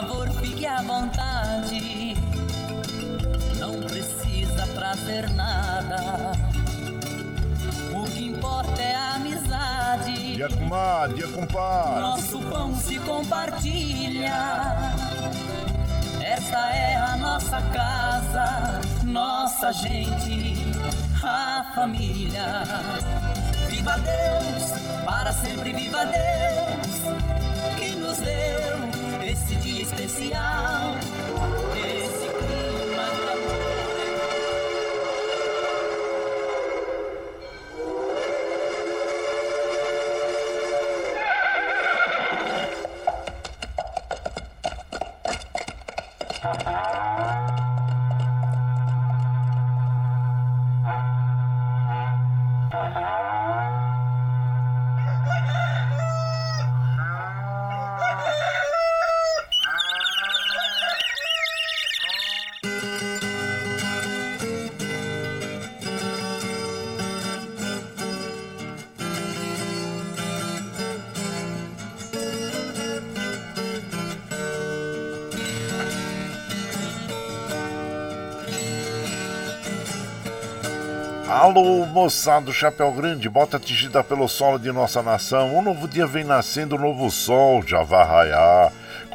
favor, fique à vontade. Não precisa trazer nada. O que importa é a amizade. Dia com dia compadre. Nosso pão se compartilha. Essa é a nossa casa, nossa gente, a família. Viva Deus, para sempre viva Deus, especial. Alô, moçada, chapéu grande, bota atingida pelo sol de nossa nação. Um novo dia vem nascendo, um novo sol já vai raiar.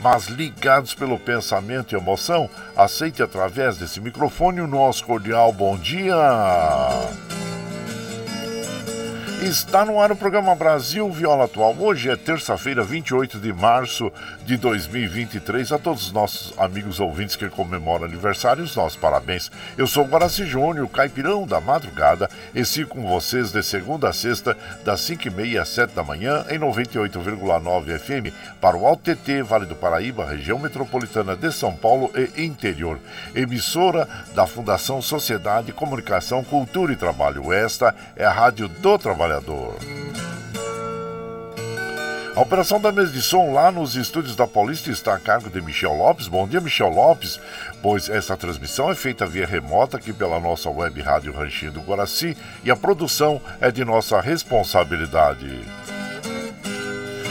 mas ligados pelo pensamento e emoção, aceite através desse microfone o nosso cordial bom dia. Está no ar o programa Brasil Viola Atual. Hoje é terça-feira, 28 de março de 2023. A todos os nossos amigos ouvintes que comemoram aniversário, os nossos parabéns. Eu sou Guaraci Júnior, caipirão da madrugada, e sigo com vocês de segunda a sexta, das 5h30 às 7 da manhã, em 98,9 FM, para o Alto TT, Vale do Paraíba, região metropolitana de São Paulo e interior. Emissora da Fundação Sociedade, Comunicação, Cultura e Trabalho. Esta é a Rádio do Trabalho trabalhador. A operação da mesa de som lá nos estúdios da Paulista está a cargo de Michel Lopes. Bom dia, Michel Lopes, pois essa transmissão é feita via remota aqui pela nossa web rádio Ranchinho do Guaraci e a produção é de nossa responsabilidade.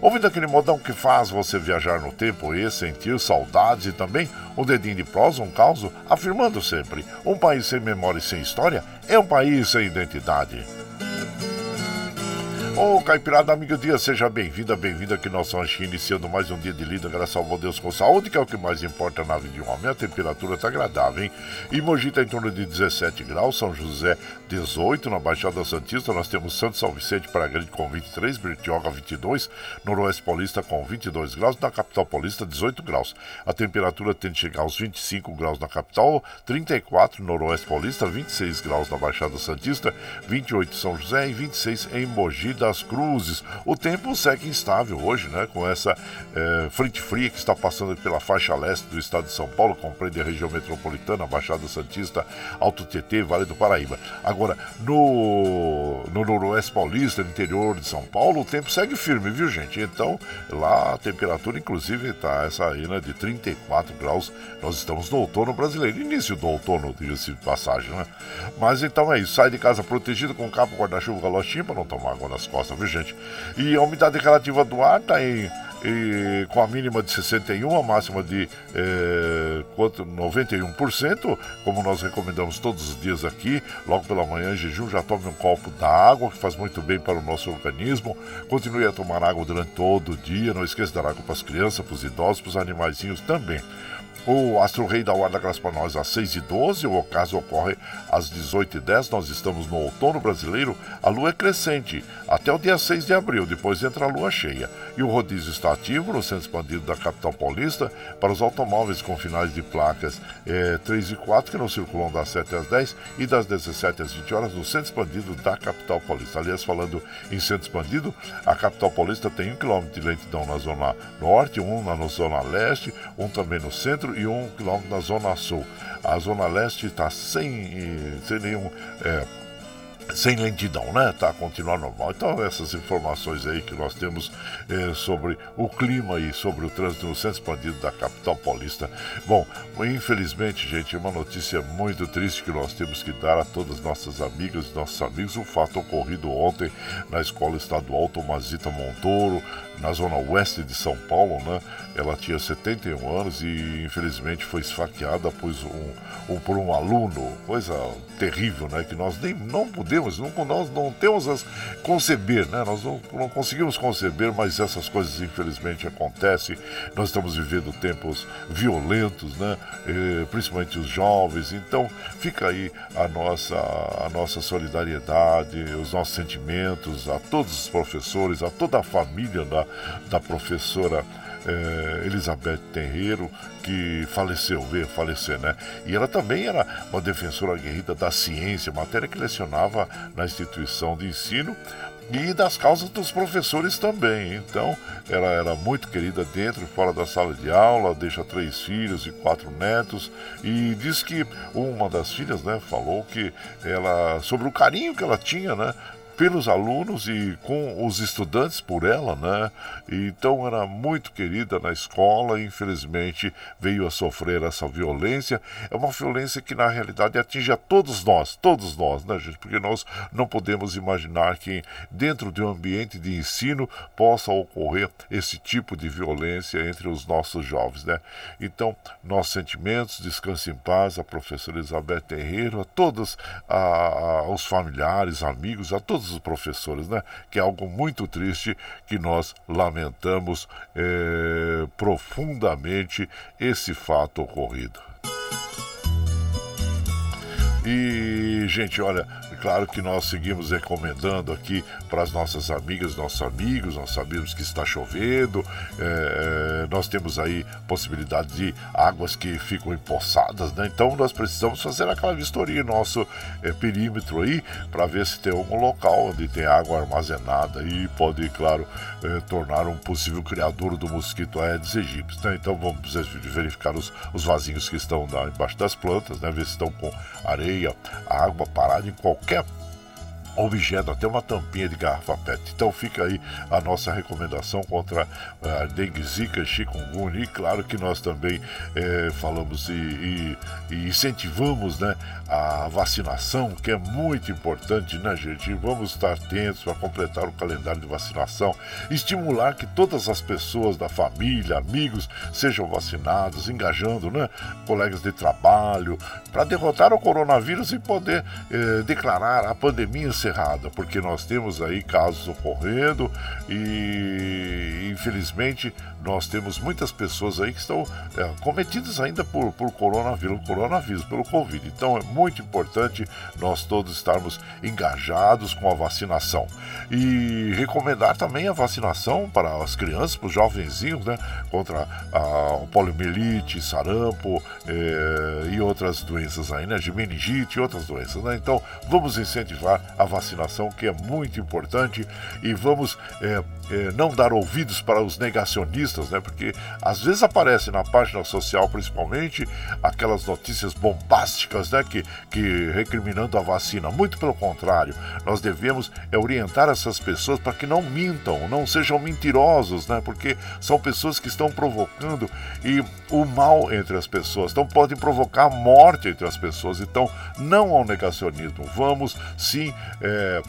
ouvindo aquele modão que faz você viajar no tempo e sentir saudades e também um dedinho de prosa, um caos, afirmando sempre: um país sem memória e sem história é um país sem identidade. Ô oh, Caipirada, amigo dia, seja bem-vinda, bem-vinda aqui no nosso ranchinho, iniciando mais um dia de lida, graças ao Deus com saúde, que é o que mais importa na vida de um homem. A temperatura tá agradável, hein? E Mogi tá em torno de 17 graus, São José 18, na Baixada Santista nós temos Santo São Vicente para Grande com 23, Bertioga 22, Noroeste Paulista com 22 graus, na capital paulista 18 graus. A temperatura tende a chegar aos 25 graus na capital, 34 no Noroeste Paulista, 26 graus na Baixada Santista, 28 em São José e 26 em Mogi da das Cruzes. O tempo segue instável hoje, né? Com essa é, frente fria que está passando pela faixa leste do estado de São Paulo, compreende a região metropolitana, Baixada Santista, Alto Tietê, Vale do Paraíba. Agora, no, no noroeste paulista, no interior de São Paulo, o tempo segue firme, viu, gente? Então, lá a temperatura, inclusive, está essa aí, né, de 34 graus. Nós estamos no outono brasileiro, início do outono, diga-se de passagem, né? Mas então é isso, sai de casa protegido com capa, guarda-chuva, galochinho para não tomar água nas costas viu gente? E a umidade relativa do ar está em e com a mínima de 61, a máxima de é, quanto, 91%, como nós recomendamos todos os dias aqui, logo pela manhã em jejum, já tome um copo da água, que faz muito bem para o nosso organismo. Continue a tomar água durante todo o dia, não esqueça dar água para as crianças, para os idosos, para os animaizinhos também. O Astro Rei da Guarda Graça para nós às 6 e 12 o ocaso ocorre às 18 e 10 nós estamos no outono brasileiro, a lua é crescente, até o dia 6 de abril, depois entra a lua cheia. E o rodízio está ativo no centro expandido da capital paulista para os automóveis com finais de placas é, 3 e 4 que não circulam das 7 às 10 e das 17 às 20 horas no centro expandido da capital paulista. Aliás, falando em centro expandido, a capital paulista tem um quilômetro de lentidão na zona norte, um na zona leste, um também no centro um quilômetro na Zona Sul. A Zona Leste está sem, sem nenhum. É, sem lentidão, né? Tá continuar normal. Então essas informações aí que nós temos eh, sobre o clima e sobre o trânsito no centro expandido da capital paulista. Bom, infelizmente, gente, uma notícia muito triste que nós temos que dar a todas nossas amigas e nossos amigos. Um fato ocorrido ontem na escola estadual Tomazita Montoro, na zona oeste de São Paulo, né? Ela tinha 71 anos e infelizmente foi esfaqueada por um, um, por um aluno, coisa terrível, né? Que nós nem não podemos, não, nós não temos as conceber, né? Nós não, não conseguimos conceber, mas essas coisas infelizmente acontecem. Nós estamos vivendo tempos violentos, né? E, principalmente os jovens. Então fica aí a nossa a nossa solidariedade, os nossos sentimentos a todos os professores, a toda a família da da professora é, Elizabeth Terreiro, que faleceu, veio falecer, né? E ela também era uma defensora aguerrida da ciência, matéria que lecionava na instituição de ensino e das causas dos professores também. Então, ela era muito querida dentro e fora da sala de aula, deixa três filhos e quatro netos e diz que uma das filhas, né, falou que ela sobre o carinho que ela tinha, né, pelos alunos e com os estudantes por ela, né? Então era muito querida na escola, e infelizmente veio a sofrer essa violência. É uma violência que na realidade atinge a todos nós, todos nós, né, gente? Porque nós não podemos imaginar que dentro de um ambiente de ensino possa ocorrer esse tipo de violência entre os nossos jovens, né? Então, nossos sentimentos, descanse em paz, a professora Elizabeth Terreiro, a todos a, a, os familiares, amigos, a todos os professores, né? Que é algo muito triste que nós lamentamos é, profundamente esse fato ocorrido. E, gente, olha, claro que nós seguimos recomendando aqui para as nossas amigas, nossos amigos, nós sabemos que está chovendo, é, nós temos aí possibilidade de águas que ficam empoçadas, né? Então nós precisamos fazer aquela vistoria no nosso é, perímetro aí para ver se tem algum local onde tem água armazenada e pode, claro, é, tornar um possível criador do mosquito Aedes aegypti, né? Então vamos verificar os, os vasinhos que estão lá embaixo das plantas, né? Ver se estão com areia, água parada em qualquer objeto, até uma tampinha de garrafa PET. Então fica aí a nossa recomendação contra a dengue, zika, chikungunya e claro que nós também é, falamos e, e, e, incentivamos né, a vacinação, que é muito importante, né gente? Vamos estar atentos para completar o calendário de vacinação, estimular que todas as pessoas da família, amigos, sejam vacinados, engajando né, colegas de trabalho, para derrotar o coronavírus e poder é, declarar a pandemia ser encerrada, porque nós temos aí casos ocorrendo e infelizmente nós temos muitas pessoas aí que estão é, cometidas ainda por, por coronavírus, coronavírus, pelo Covid. Então é muito importante nós todos estarmos engajados com a vacinação. E recomendar também a vacinação para as crianças, para os jovenzinhos, né? Contra a poliomielite, sarampo é, e outras doenças aí, né? De meningite e outras doenças, né? Então vamos incentivar a vacinação, que é muito importante, e vamos é, é, não dar ouvidos para os negacionistas, né? Porque às vezes aparece na página social, principalmente, aquelas notícias bombásticas, né? Que, que recriminando a vacina. Muito pelo contrário, nós devemos é, orientar essas pessoas para que não mintam, não sejam mentirosos, né? Porque são pessoas que estão provocando e o mal entre as pessoas, então podem provocar morte entre as pessoas. Então, não ao negacionismo. Vamos sim é,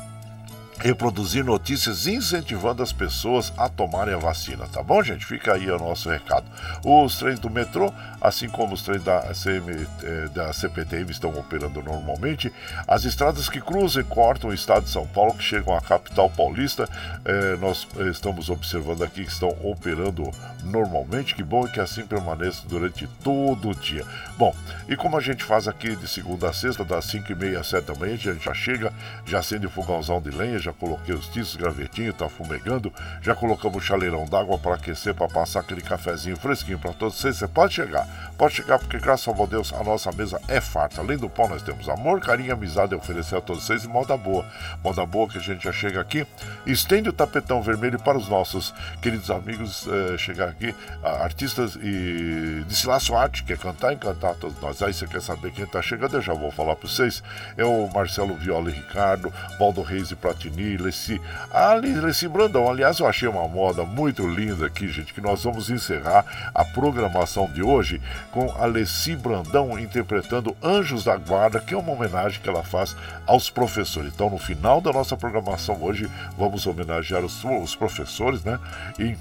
reproduzir notícias incentivando as pessoas a tomarem a vacina, tá bom, gente? Fica aí o nosso recado. Os trens do metrô, assim como os trens da, CM, eh, da CPTM estão operando normalmente, as estradas que cruzam e cortam o estado de São Paulo, que chegam à capital paulista, eh, nós estamos observando aqui que estão operando normalmente. Que bom que assim permaneça durante todo o dia. Bom, e como a gente faz aqui de segunda a sexta, das 5 e meia às 7 da manhã, a gente já chega, já acende o fogãozão de lenha, já já coloquei os tiços, gravetinho, tá fumegando, já colocamos o chaleirão d'água para aquecer, para passar aquele cafezinho fresquinho para todos vocês. Você pode chegar, pode chegar, porque graças a Deus a nossa mesa é farta. Além do pão, nós temos amor, carinho, amizade a oferecer a todos vocês e moda boa. Moda boa que a gente já chega aqui, estende o tapetão vermelho para os nossos queridos amigos eh, chegar aqui, artistas e de Silaço Arte, que é cantar e encantar todos nós. Aí você quer saber quem está chegando, eu já vou falar para vocês. É o Marcelo Viola e Ricardo, Valdo Reis e Platini Guarani, Leci. A Leci Brandão, aliás, eu achei uma moda muito linda aqui, gente, que nós vamos encerrar a programação de hoje com a Leci Brandão interpretando Anjos da Guarda, que é uma homenagem que ela faz aos professores. Então, no final da nossa programação hoje, vamos homenagear os, os professores, né? E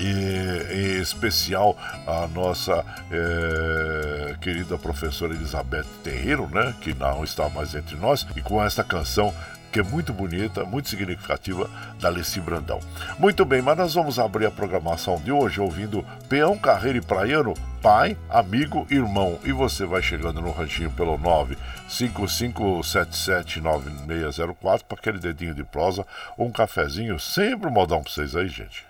em especial a nossa é, querida professora Elizabeth Terreiro, né, que não está mais entre nós, e com esta canção que é muito bonita, muito significativa, da Alessi Brandão. Muito bem, mas nós vamos abrir a programação de hoje ouvindo Peão Carreiro e Praiano, pai, amigo, irmão. E você vai chegando no ranchinho pelo 955779604 para aquele dedinho de prosa, um cafezinho, sempre um modão para vocês aí, gente.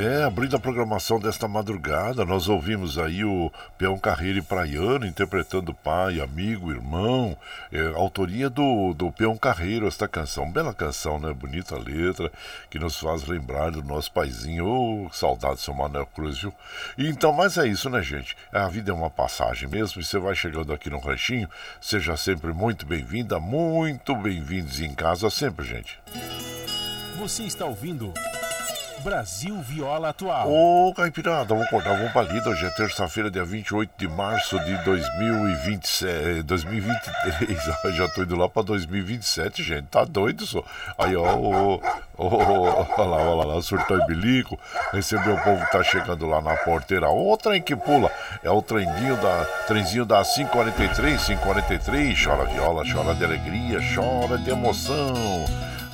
É, abrindo a programação desta madrugada, nós ouvimos aí o Peão Carreiro e Praiano interpretando pai, amigo, irmão, é, autoria do, do Peão Carreiro, esta canção. Bela canção, né? Bonita letra, que nos faz lembrar do nosso paizinho. Oh, saudade do seu Manuel Cruz, viu? E então, mas é isso, né, gente? A vida é uma passagem mesmo, e você vai chegando aqui no ranchinho, seja sempre muito bem-vinda, muito bem-vindos em casa sempre, gente. Você está ouvindo. Brasil Viola Atual. Ô, Caipirada, vamos acordar, vamos pra lida. Hoje é terça-feira, dia 28 de março de 2027, 2023. Já tô indo lá pra 2027, gente. Tá doido só. Aí, ó, ó, ó, ó, lá, ó, lá, lá, surtou em bilico. Recebeu o povo que tá chegando lá na porteira. Ô, trem que pula. É o trenzinho da, trenzinho da 543, 543. Chora viola, chora de alegria, chora de emoção.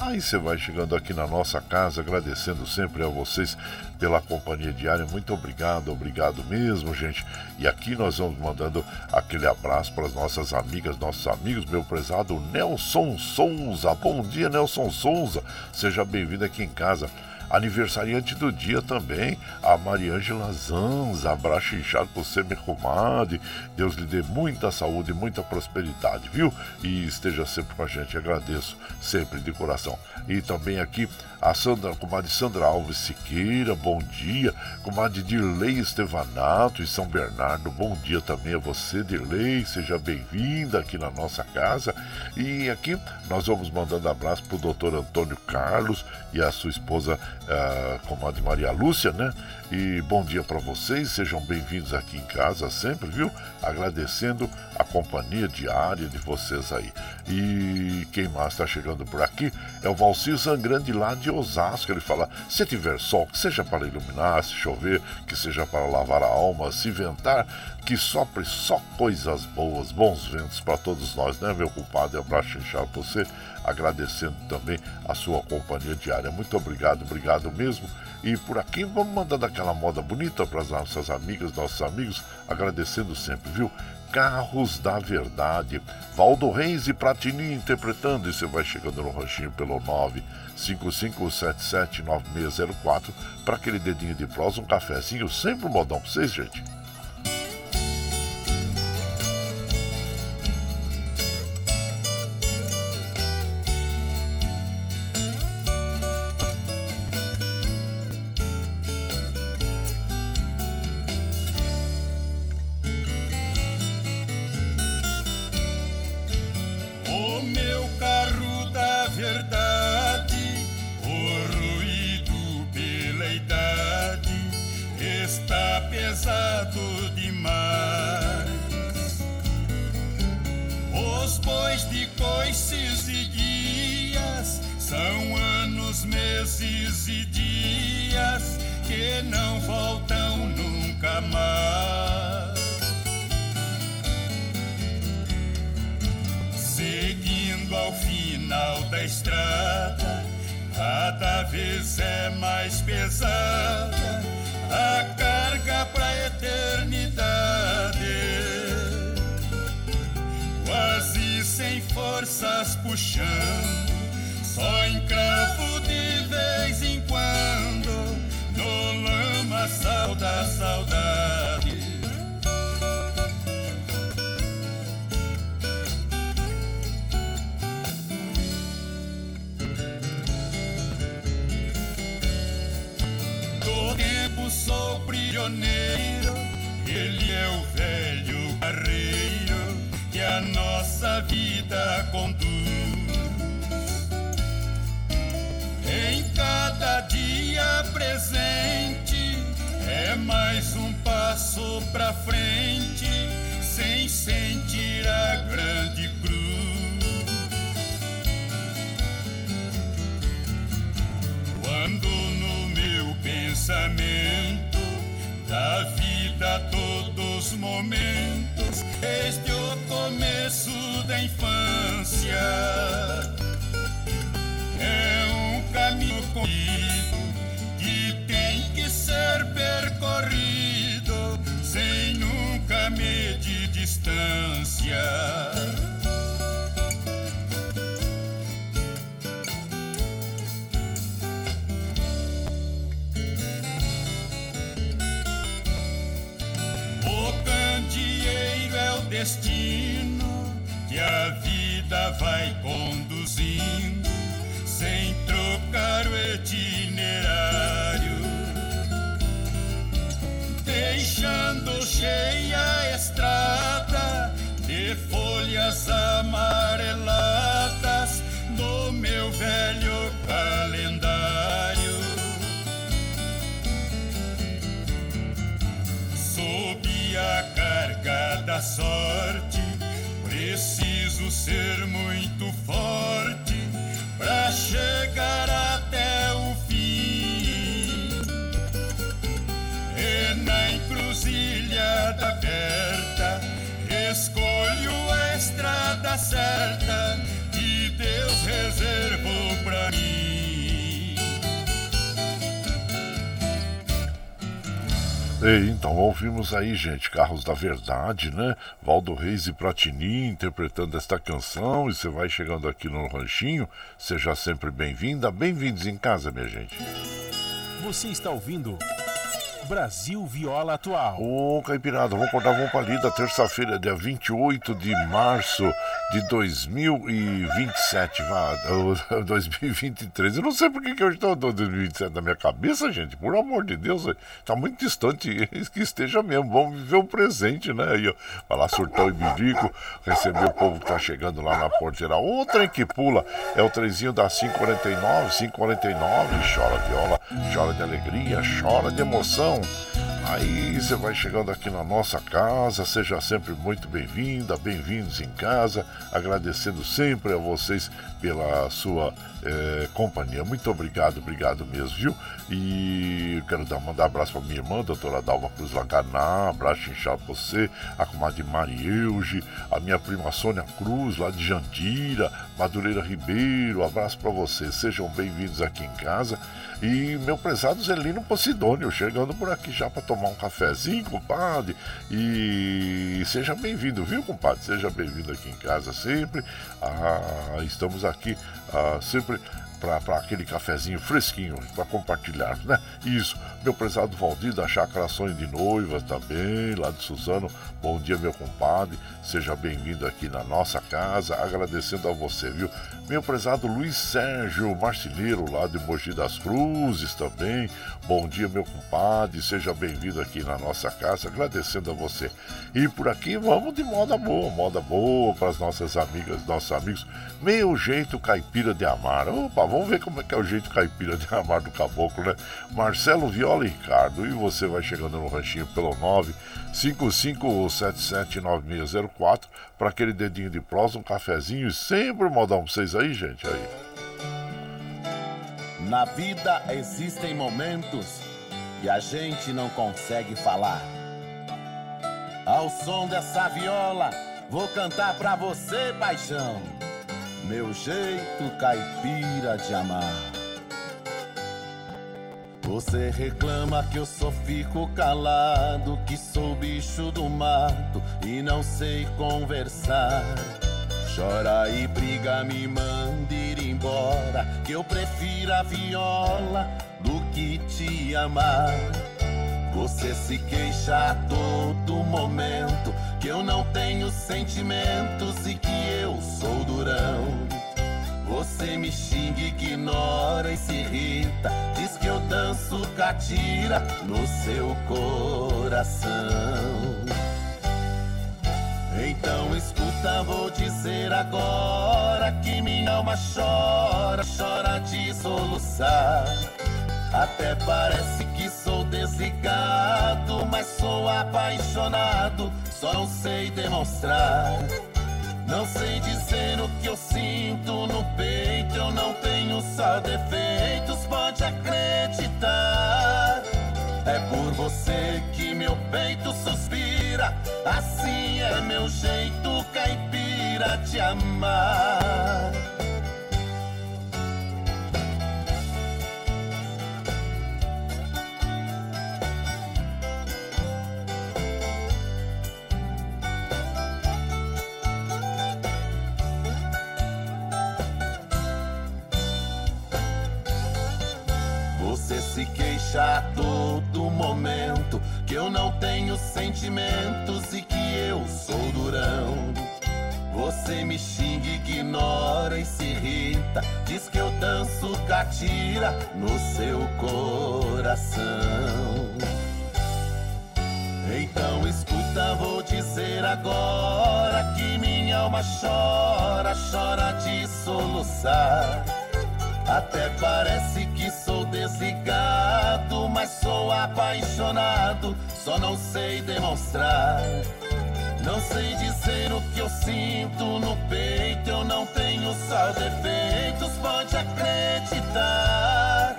Aí você vai chegando aqui na nossa casa, agradecendo sempre a vocês pela companhia diária. Muito obrigado, obrigado mesmo, gente. E aqui nós vamos mandando aquele abraço para as nossas amigas, nossos amigos, meu prezado Nelson Souza. Bom dia, Nelson Souza. Seja bem-vindo aqui em casa. Aniversariante do dia também, a Mariângela Zanza. Abraço inchado por você, minha comadre. Deus lhe dê muita saúde e muita prosperidade, viu? E esteja sempre com a gente. Agradeço sempre de coração. E também aqui a Sandra, comadre Sandra Alves Siqueira, bom dia. Comadre Dirley Estevanato e São Bernardo, bom dia também a você, Dirley. Seja bem-vinda aqui na nossa casa. E aqui nós vamos mandando abraço pro doutor Antônio Carlos e a sua esposa a comadre Maria Lúcia, né? E bom dia para vocês, sejam bem-vindos aqui em casa sempre, viu? Agradecendo a companhia diária de vocês aí. E quem mais está chegando por aqui é o Valcir Zangrande lá de Osasco. Ele fala: se tiver sol, que seja para iluminar, se chover, que seja para lavar a alma, se ventar, que sopre só coisas boas, bons ventos para todos nós, né, meu culpado? Abraço inchado para você agradecendo também a sua companhia diária. Muito obrigado, obrigado mesmo. E por aqui vamos mandando aquela moda bonita para as nossas amigas, nossos amigos, agradecendo sempre, viu? Carros da Verdade. Valdo Reis e Pratini interpretando. E você vai chegando no ranchinho pelo 955779604 para aquele dedinho de prosa, um cafezinho, sempre um modão para vocês, gente. Ser muito forte E, então ouvimos aí, gente, Carros da Verdade, né? Valdo Reis e Pratini interpretando esta canção. E você vai chegando aqui no Ranchinho, seja sempre bem-vinda. Bem-vindos em casa, minha gente. Você está ouvindo Brasil Viola Atual. Ô, Caipirada, vamos acordar, vamos pra lida. Terça-feira, dia 28 de março de 2027. Vá, ô, 2023. Eu não sei por que eu estou 2027 na minha cabeça, gente. Por amor de Deus, tá muito distante. Que esteja mesmo. Vamos viver o presente, né? Aí, vai lá, surtão e bibico, receber o povo que tá chegando lá na porteira. O trem que pula é o trenzinho da 549, 549. Chora viola, chora de alegria, chora de emoção. Aí você vai chegando aqui na nossa casa, seja sempre muito bem-vinda, bem-vindos em casa, agradecendo sempre a vocês pela sua eh, companhia. Muito obrigado, obrigado mesmo, viu? E quero dar, mandar um abraço para minha irmã, doutora Dalva Cruz Laganá, abraço inchado pra você, a comadre Marieuge, a minha prima Sônia Cruz, lá de Jandira, Madureira Ribeiro, abraço para vocês, sejam bem-vindos aqui em casa. E meu prezado Zelino Posidônio, chegando por aqui já para tomar um cafezinho, compadre. E seja bem-vindo, viu, compadre? Seja bem-vindo aqui em casa sempre. Ah, estamos aqui ah, sempre para aquele cafezinho fresquinho para compartilhar, né? Isso, meu prezado Valdir da Chácara Sonho de Noivas também, lá de Suzano. Bom dia, meu compadre. Seja bem-vindo aqui na nossa casa, agradecendo a você, viu? Meu prezado Luiz Sérgio Marceneiro, lá de Mogi das Cruzes também. Bom dia, meu compadre. Seja bem-vindo aqui na nossa casa, agradecendo a você. E por aqui vamos de moda boa, moda boa para as nossas amigas, nossos amigos. Meu jeito caipira de amar. Opa, vamos ver como é que é o jeito caipira de amar do caboclo, né? Marcelo Viola e Ricardo. E você vai chegando no ranchinho pelo 955779604 para aquele dedinho de prosa, um cafezinho e sempre um modão pra vocês aí, gente. Aí. Na vida existem momentos que a gente não consegue falar. Ao som dessa viola, vou cantar pra você, paixão. Meu jeito caipira de amar. Você reclama que eu só fico calado, que sou bicho do mato e não sei conversar. Chora e briga, me manda ir embora, que eu prefiro a viola do que te amar. Você se queixa a todo momento que eu não tenho sentimentos e que eu sou durão. Você me xinga, ignora e se irrita. Diz que eu danço catira no seu coração. Então escuta, vou dizer agora que minha alma chora, chora de soluçar. Até parece que sou desligado, mas sou apaixonado, só não sei demonstrar. Não sei dizer o que eu sinto no peito, eu não tenho só defeitos, pode acreditar. É por você que meu peito suspira, assim é meu jeito caipira de amar. A todo momento que eu não tenho sentimentos e que eu sou durão. Você me xinga, ignora e se irrita. Diz que eu danço catira no seu coração. Então escuta, vou dizer agora que minha alma chora, chora de soluçar. Até parece que sou desligado, mas sou apaixonado, só não sei demonstrar. Não sei dizer o que eu sinto no peito, eu não tenho só defeitos, pode acreditar.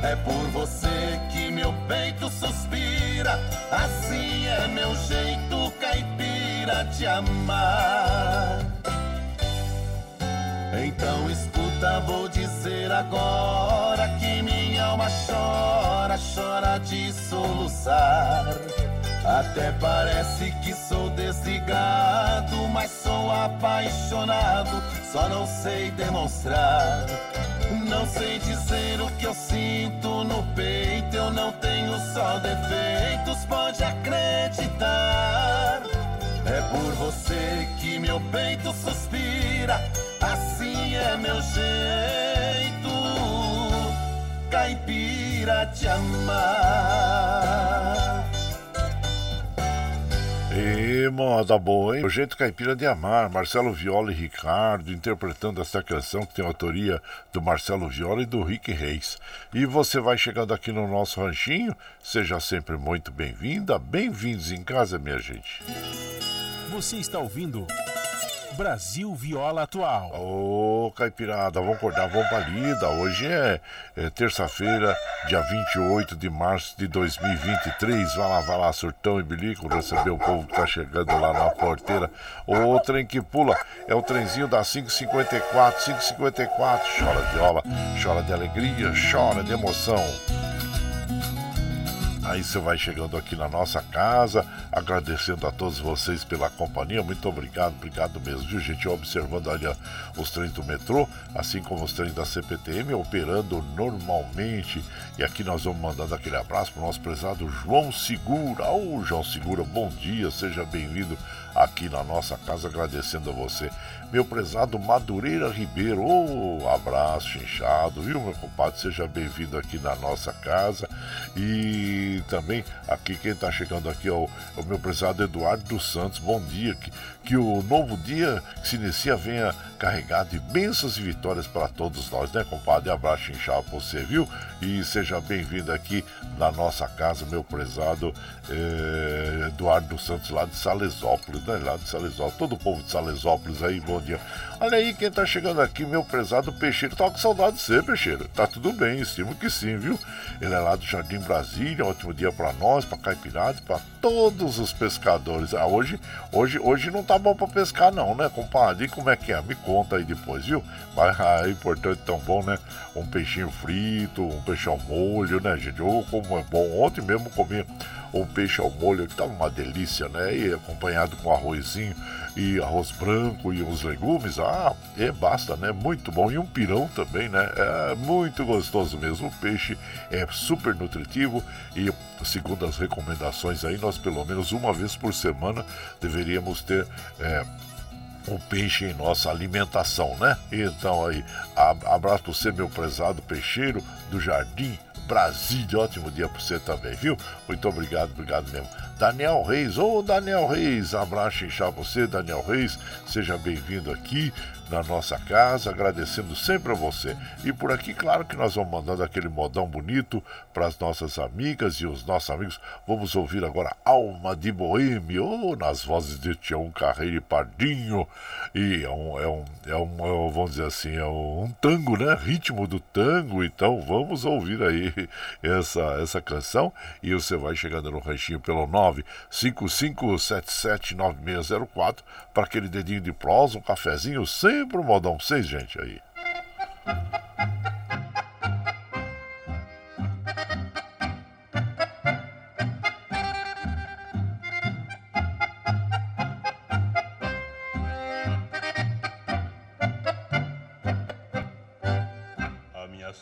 É por você que meu peito suspira, assim é meu jeito caipira de amar. Então escuta, vou dizer agora que minha alma chora, chora de soluçar. Até parece que sou desligado, mas sou apaixonado, só não sei demonstrar. Não sei dizer o que eu sinto no peito, eu não tenho só defeitos, pode acreditar. É por você que meu peito suspira, assim é meu jeito, caipira de amar. E moda boa, hein? O jeito caipira de amar, Marcelo Viola e Ricardo interpretando essa canção que tem autoria do Marcelo Viola e do Rick Reis. E você vai chegando aqui no nosso ranchinho, seja sempre muito bem-vinda, bem-vindos em casa, minha gente. Você está ouvindo Brasil Viola Atual. Ô, Caipirada, vamos acordar, vamos pra lida. Hoje é, é terça-feira, dia 28 de março de 2023. Vai lá, vai lá, surtão e bilico, receber o povo que tá chegando lá na porteira. O trem que pula é o trenzinho da 554, 554. Chora viola, chora de alegria, chora de emoção. Aí você vai chegando aqui na nossa casa, agradecendo a todos vocês pela companhia. Muito obrigado, obrigado mesmo, viu, gente? Observando ali os trens do metrô, assim como os trens da CPTM, operando normalmente. E aqui nós vamos mandando aquele abraço para o nosso prezado João Segura. Ô, João Segura, bom dia, seja bem-vindo aqui na nossa casa, agradecendo a você. Meu prezado Madureira Ribeiro, oh, abraço inchado, viu, meu compadre? Seja bem-vindo aqui na nossa casa. E também aqui quem está chegando aqui é o, é o, meu prezado Eduardo dos Santos. Bom dia, que, que o novo dia que se inicia venha carregado de bênçãos e vitórias para todos nós, né, compadre? Abraço inchado para você, viu? E seja bem-vindo aqui na nossa casa, meu prezado eh, Eduardo Santos, lá de Salesópolis, né? Lá de Salesópolis, todo o povo de Salesópolis aí, bom dia. Olha aí quem tá chegando aqui, meu prezado Peixeiro. Tá com saudade de você, Peixeiro. Tá tudo bem, estimo que sim, viu? Ele é lá do Jardim Brasília, ótimo dia para nós, para Caipirada, para todos os pescadores. Ah, hoje, hoje, hoje não tá bom para pescar não, né, compadre? E como é que é? Me conta aí depois, viu? Mas ah, é importante, tão bom, né? Um peixinho frito, um peixe ao molho, né, gente? Ou como é bom. Ontem mesmo comi um peixe ao molho que tava uma delícia, né? E acompanhado com arrozinho e arroz branco e os legumes, ah, é basta, né? Muito bom. E um pirão também, né? É muito gostoso mesmo. O peixe é super nutritivo e segundo as recomendações aí, nós pelo menos uma vez por semana deveríamos ter é, o peixe em nossa alimentação, né? Então aí, abraço para você, meu prezado peixeiro do Jardim Brasília. Ótimo dia para você também, viu? Muito obrigado, obrigado mesmo. Daniel Reis, ô Daniel Reis, abraço inchar você, Daniel Reis, seja bem-vindo aqui na nossa casa, agradecendo sempre a você. E por aqui, claro que nós vamos mandando aquele modão bonito para as nossas amigas e os nossos amigos. Vamos ouvir agora Alma de Boêmio, oh, nas vozes de Tião Carreiro e Pardinho. E é um, é um, é um, é vamos dizer assim, é um, um tango, né? Ritmo do tango. Então vamos ouvir aí essa, essa canção. E você vai chegando no ranchinho pelo 955779604 para aquele dedinho de prosa, um cafezinho sem sempre um modão 6, gente, aí.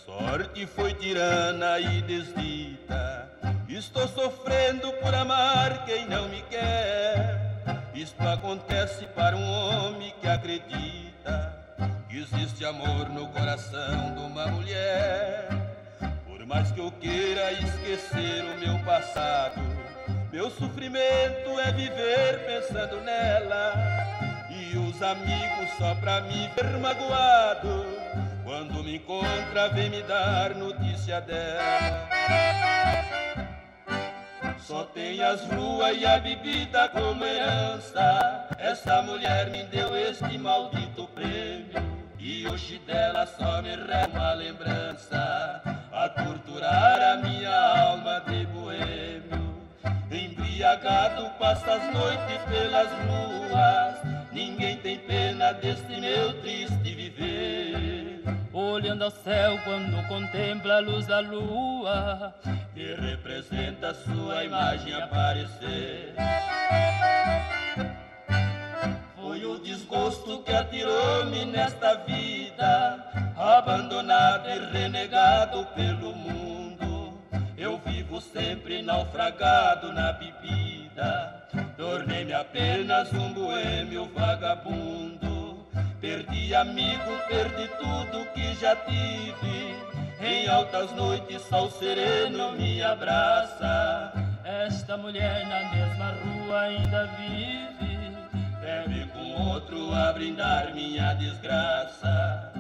Sorte foi tirana e desdita. Estou sofrendo por amar quem não me quer Isto acontece para um homem que acredita que existe amor no coração de uma mulher. Por mais que eu queira esquecer o meu passado, meu sofrimento é viver pensando nela. E os amigos só pra me ver magoado, quando me encontra, vem me dar notícia dela. Só tem as ruas e a bebida como herança. Essa mulher me deu este maldito prêmio. E hoje dela só me resta uma lembrança a torturar a minha alma de boêmio. Embriagado passa as noites pelas ruas. Ninguém tem pena deste meu triste viver olhando ao céu quando contempla a luz da lua, que representa sua imagem aparecer. Foi o desgosto que atirou-me nesta vida, abandonado e renegado pelo mundo. Eu vivo sempre naufragado na bebida, tornei-me apenas um boêmio vagabundo. Perdi amigo, perdi tudo que já tive. Em altas noites, sol sereno me abraça. Esta mulher na mesma rua ainda vive. Deve com outro a brindar minha desgraça.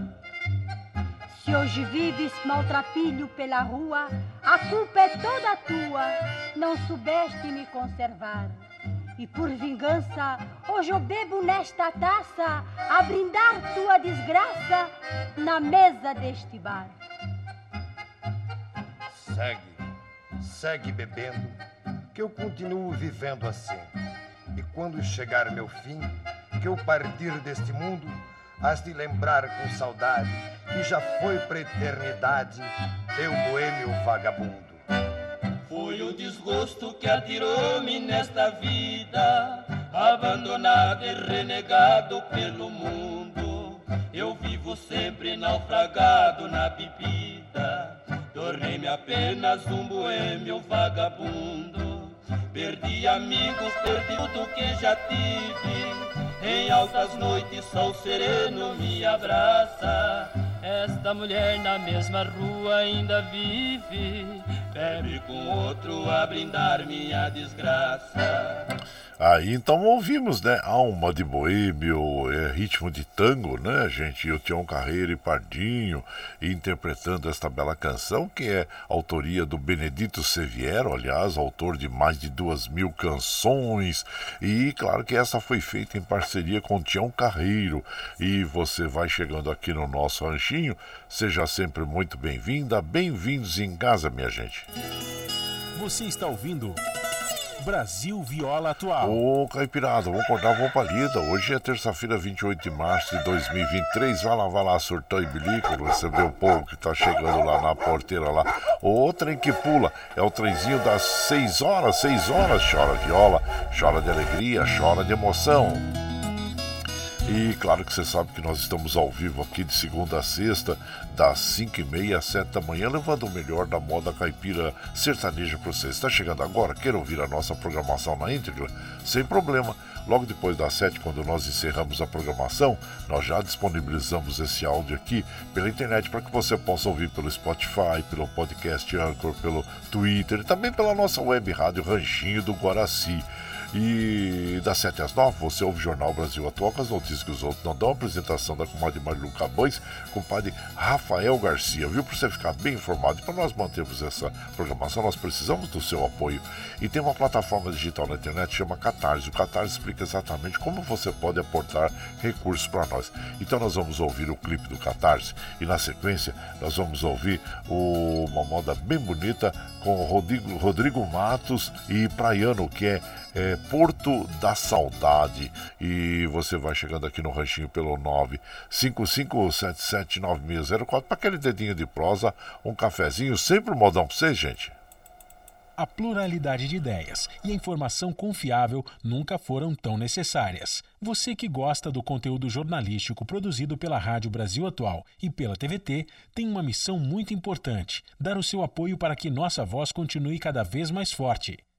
Se hoje vives maltrapilho pela rua, a culpa é toda tua. Não soubeste me conservar. E por vingança, hoje eu bebo nesta taça a brindar tua desgraça na mesa deste bar. Segue, segue bebendo, que eu continuo vivendo assim. E quando chegar meu fim, que eu partir deste mundo, has de lembrar com saudade que já foi pra eternidade teu boêmio vagabundo. Foi o desgosto que atirou-me nesta vida, abandonado e renegado pelo mundo. Eu vivo sempre naufragado na bebida, tornei-me apenas um boêmio vagabundo. Perdi amigos, perdi tudo que já tive. Em altas noites, sol sereno me abraça. Esta mulher na mesma rua ainda vive bebe com outro a brindar minha desgraça. Aí então ouvimos, né? Alma de Boêmio, é, ritmo de tango, né, gente? E o Tião Carreiro e Pardinho interpretando esta bela canção, que é autoria do Benedito Seviero, aliás, autor de mais de duas mil canções. E claro que essa foi feita em parceria com o Tião Carreiro. E você vai chegando aqui no nosso ranchinho, seja sempre muito bem-vinda, bem-vindos em casa, minha gente. Você está ouvindo. Brasil Viola Atual. Ô, Caipirada, vamos acordar a palida. Hoje é terça-feira, 28 de março de 2023. Vai lá, vai lá, surtão e bilico, receber o povo que tá chegando lá na porteira lá. O trem que pula é o trenzinho das 6 horas, 6 horas. Chora viola, chora de alegria, chora de emoção. E claro que você sabe que nós estamos ao vivo aqui de segunda a sexta, das 5 e meia às 7 da manhã, levando o melhor da moda caipira sertaneja para você. Está chegando agora? Quer ouvir a nossa programação na íntegra? Sem problema. Logo depois das 7, quando nós encerramos a programação, nós já disponibilizamos esse áudio aqui pela internet para que você possa ouvir pelo Spotify, pelo podcast Anchor, pelo Twitter e também pela nossa web rádio Ranchinho do Guaraci. E das 7 às 9 você ouve o Jornal Brasil Atual com as notícias que os outros não dão. Apresentação da comadre Marilu Cabães com o padre Rafael Garcia, viu? Para você ficar bem informado. E para nós mantermos essa programação, nós precisamos do seu apoio. E tem uma plataforma digital na internet chama Catarse. O Catarse explica exatamente como você pode aportar recursos para nós. Então nós vamos ouvir o clipe do Catarse e na sequência nós vamos ouvir o, uma moda bem bonita com Rodrigo, Rodrigo Matos e Praiano, que é é, Porto da Saudade. E você vai chegando aqui no ranchinho pelo 955779604 para aquele dedinho de prosa, um cafezinho, sempre um modão para vocês, gente. A pluralidade de ideias e a informação confiável nunca foram tão necessárias. Você que gosta do conteúdo jornalístico produzido pela Rádio Brasil Atual e pela TVT tem uma missão muito importante: dar o seu apoio para que nossa voz continue cada vez mais forte.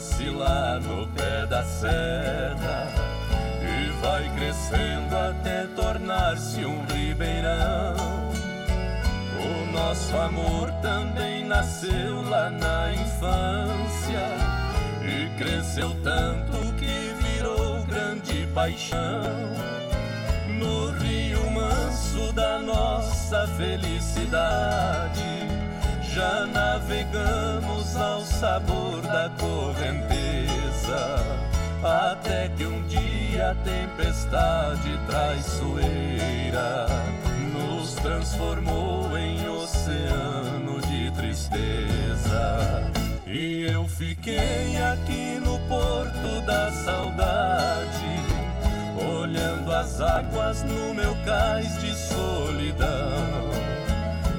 Nasce lá no pé da serra e vai crescendo até tornar-se um ribeirão. O nosso amor também nasceu lá na infância e cresceu tanto que virou grande paixão. No rio manso da nossa felicidade já navegamos ao sabor da correnteza, até que um dia a tempestade traiçoeira nos transformou em oceano de tristeza. E eu fiquei aqui no porto da saudade, olhando as águas no meu cais de solidão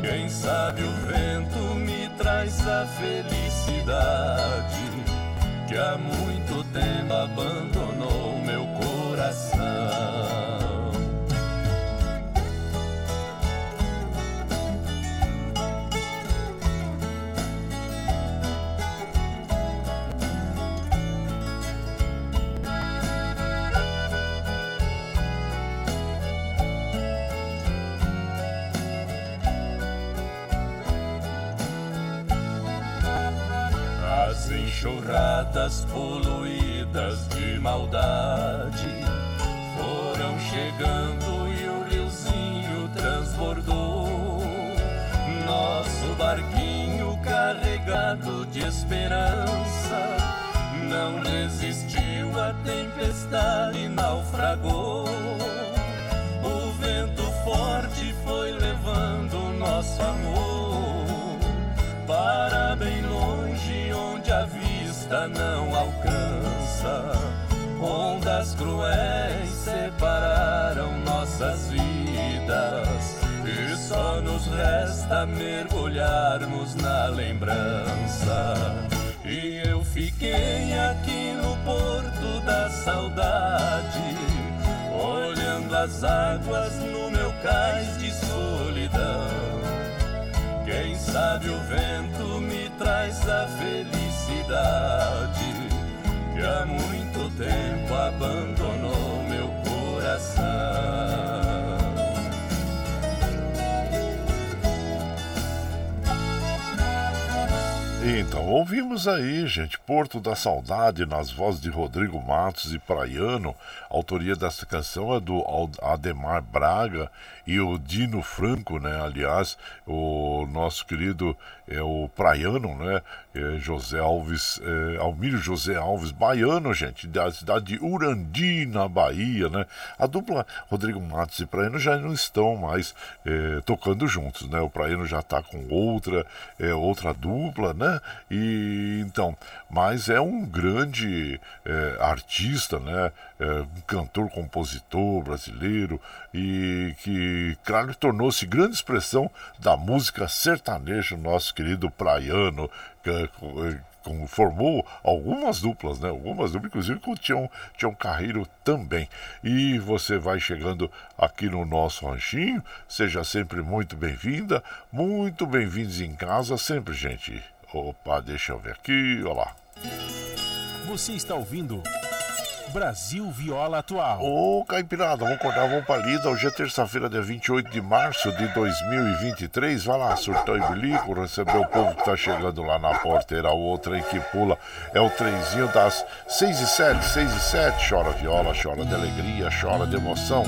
quem sabe o vento me traz a felicidade que há muito tempo abandonou enxurradas poluídas de maldade foram chegando e o riozinho transbordou. Nosso barquinho carregado de esperança não resistiu à tempestade e naufragou. Não alcança. Ondas cruéis separaram nossas vidas e só nos resta mergulharmos na lembrança. E eu fiquei aqui no porto da saudade, olhando as águas no meu cais de solidão. Quem sabe o vento me traz a felicidade que há muito tempo abandonou meu coração. Então, ouvimos aí, gente, Porto da Saudade, nas vozes de Rodrigo Matos e Praiano. A autoria dessa canção é do Ademar Braga e o Dino Franco, né? Aliás, o nosso querido é o Praiano, né? É José Alves, é, Almir José Alves, baiano, gente, da cidade de Urandi, na Bahia, né? A dupla Rodrigo Matos e Praiano já não estão mais é, tocando juntos, né? O Praiano já está com outra, é, outra dupla, né? E então, mas é um grande é, artista, né? É, um cantor, compositor brasileiro e que, claro, tornou-se grande expressão da música sertaneja, nosso querido Praiano, que, formou algumas duplas, né? Algumas duplas, inclusive com o Tião, Tião Carreiro também. E você vai chegando aqui no nosso ranchinho, seja sempre muito bem-vinda, muito bem-vindos em casa, sempre, gente. Opa, deixa eu ver aqui, olha lá. Você está ouvindo Brasil Viola Atual. Ô, Caipirada, vamos acordar, vamos pra lida. Hoje é terça-feira, dia 28 de março de 2023. Vai lá, surtou e bilico, receber o povo que tá chegando lá na porteira. O outro aí que pula é o trenzinho das 6 e 7, 6 e 7. Chora viola, chora de alegria, chora de emoção.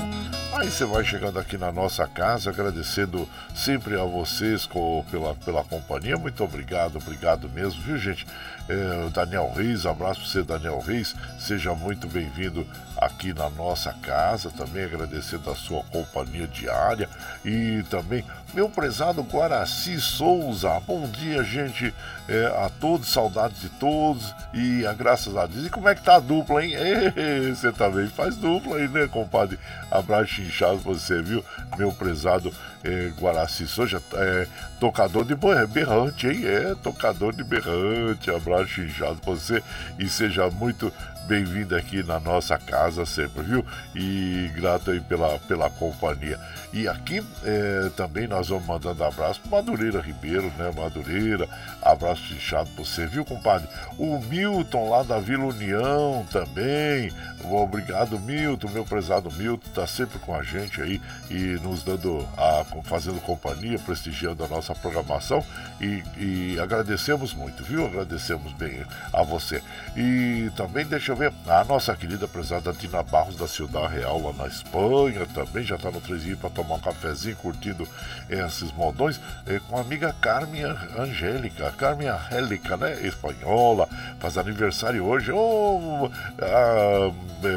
Aí você vai chegando aqui na nossa casa, agradecendo sempre a vocês pela, pela companhia. Muito obrigado, obrigado mesmo, viu, gente? É, Daniel Reis, abraço para você, Daniel Reis. Seja muito bem-vindo aqui na nossa casa. Também agradecendo a sua companhia diária. E também, meu prezado Guaraci Souza. Bom dia, gente. É, a todos, saudades de todos. E a graças a Deus. E como é que tá a dupla, hein? você também faz dupla aí, né, compadre? Abraço inchado pra você, viu? Meu prezado é, Guaraci Souza. É, tocador de berrante, hein? É, tocador de berrante. Abraço inchado pra você. E seja muito bem-vindo aqui na nossa casa sempre, viu? E grato aí pela, pela companhia. E aqui é, também nós vamos mandando abraço para Madureira Ribeiro, né? Madureira, abraço fechado para você, viu, compadre? O Milton lá da Vila União também. Obrigado, Milton, meu prezado Milton, tá sempre com a gente aí e nos dando, a, fazendo companhia, prestigiando a nossa programação e, e agradecemos muito, viu? Agradecemos bem a você. E também deixa eu ver, a nossa querida prezada Tina Barros da Ciudad Real lá na Espanha também já tá no trezinho para tomar um cafezinho, curtindo esses modões, é, com a amiga Carmen Angélica, Carmen Angélica, né? Espanhola, faz aniversário hoje. Oh, ah,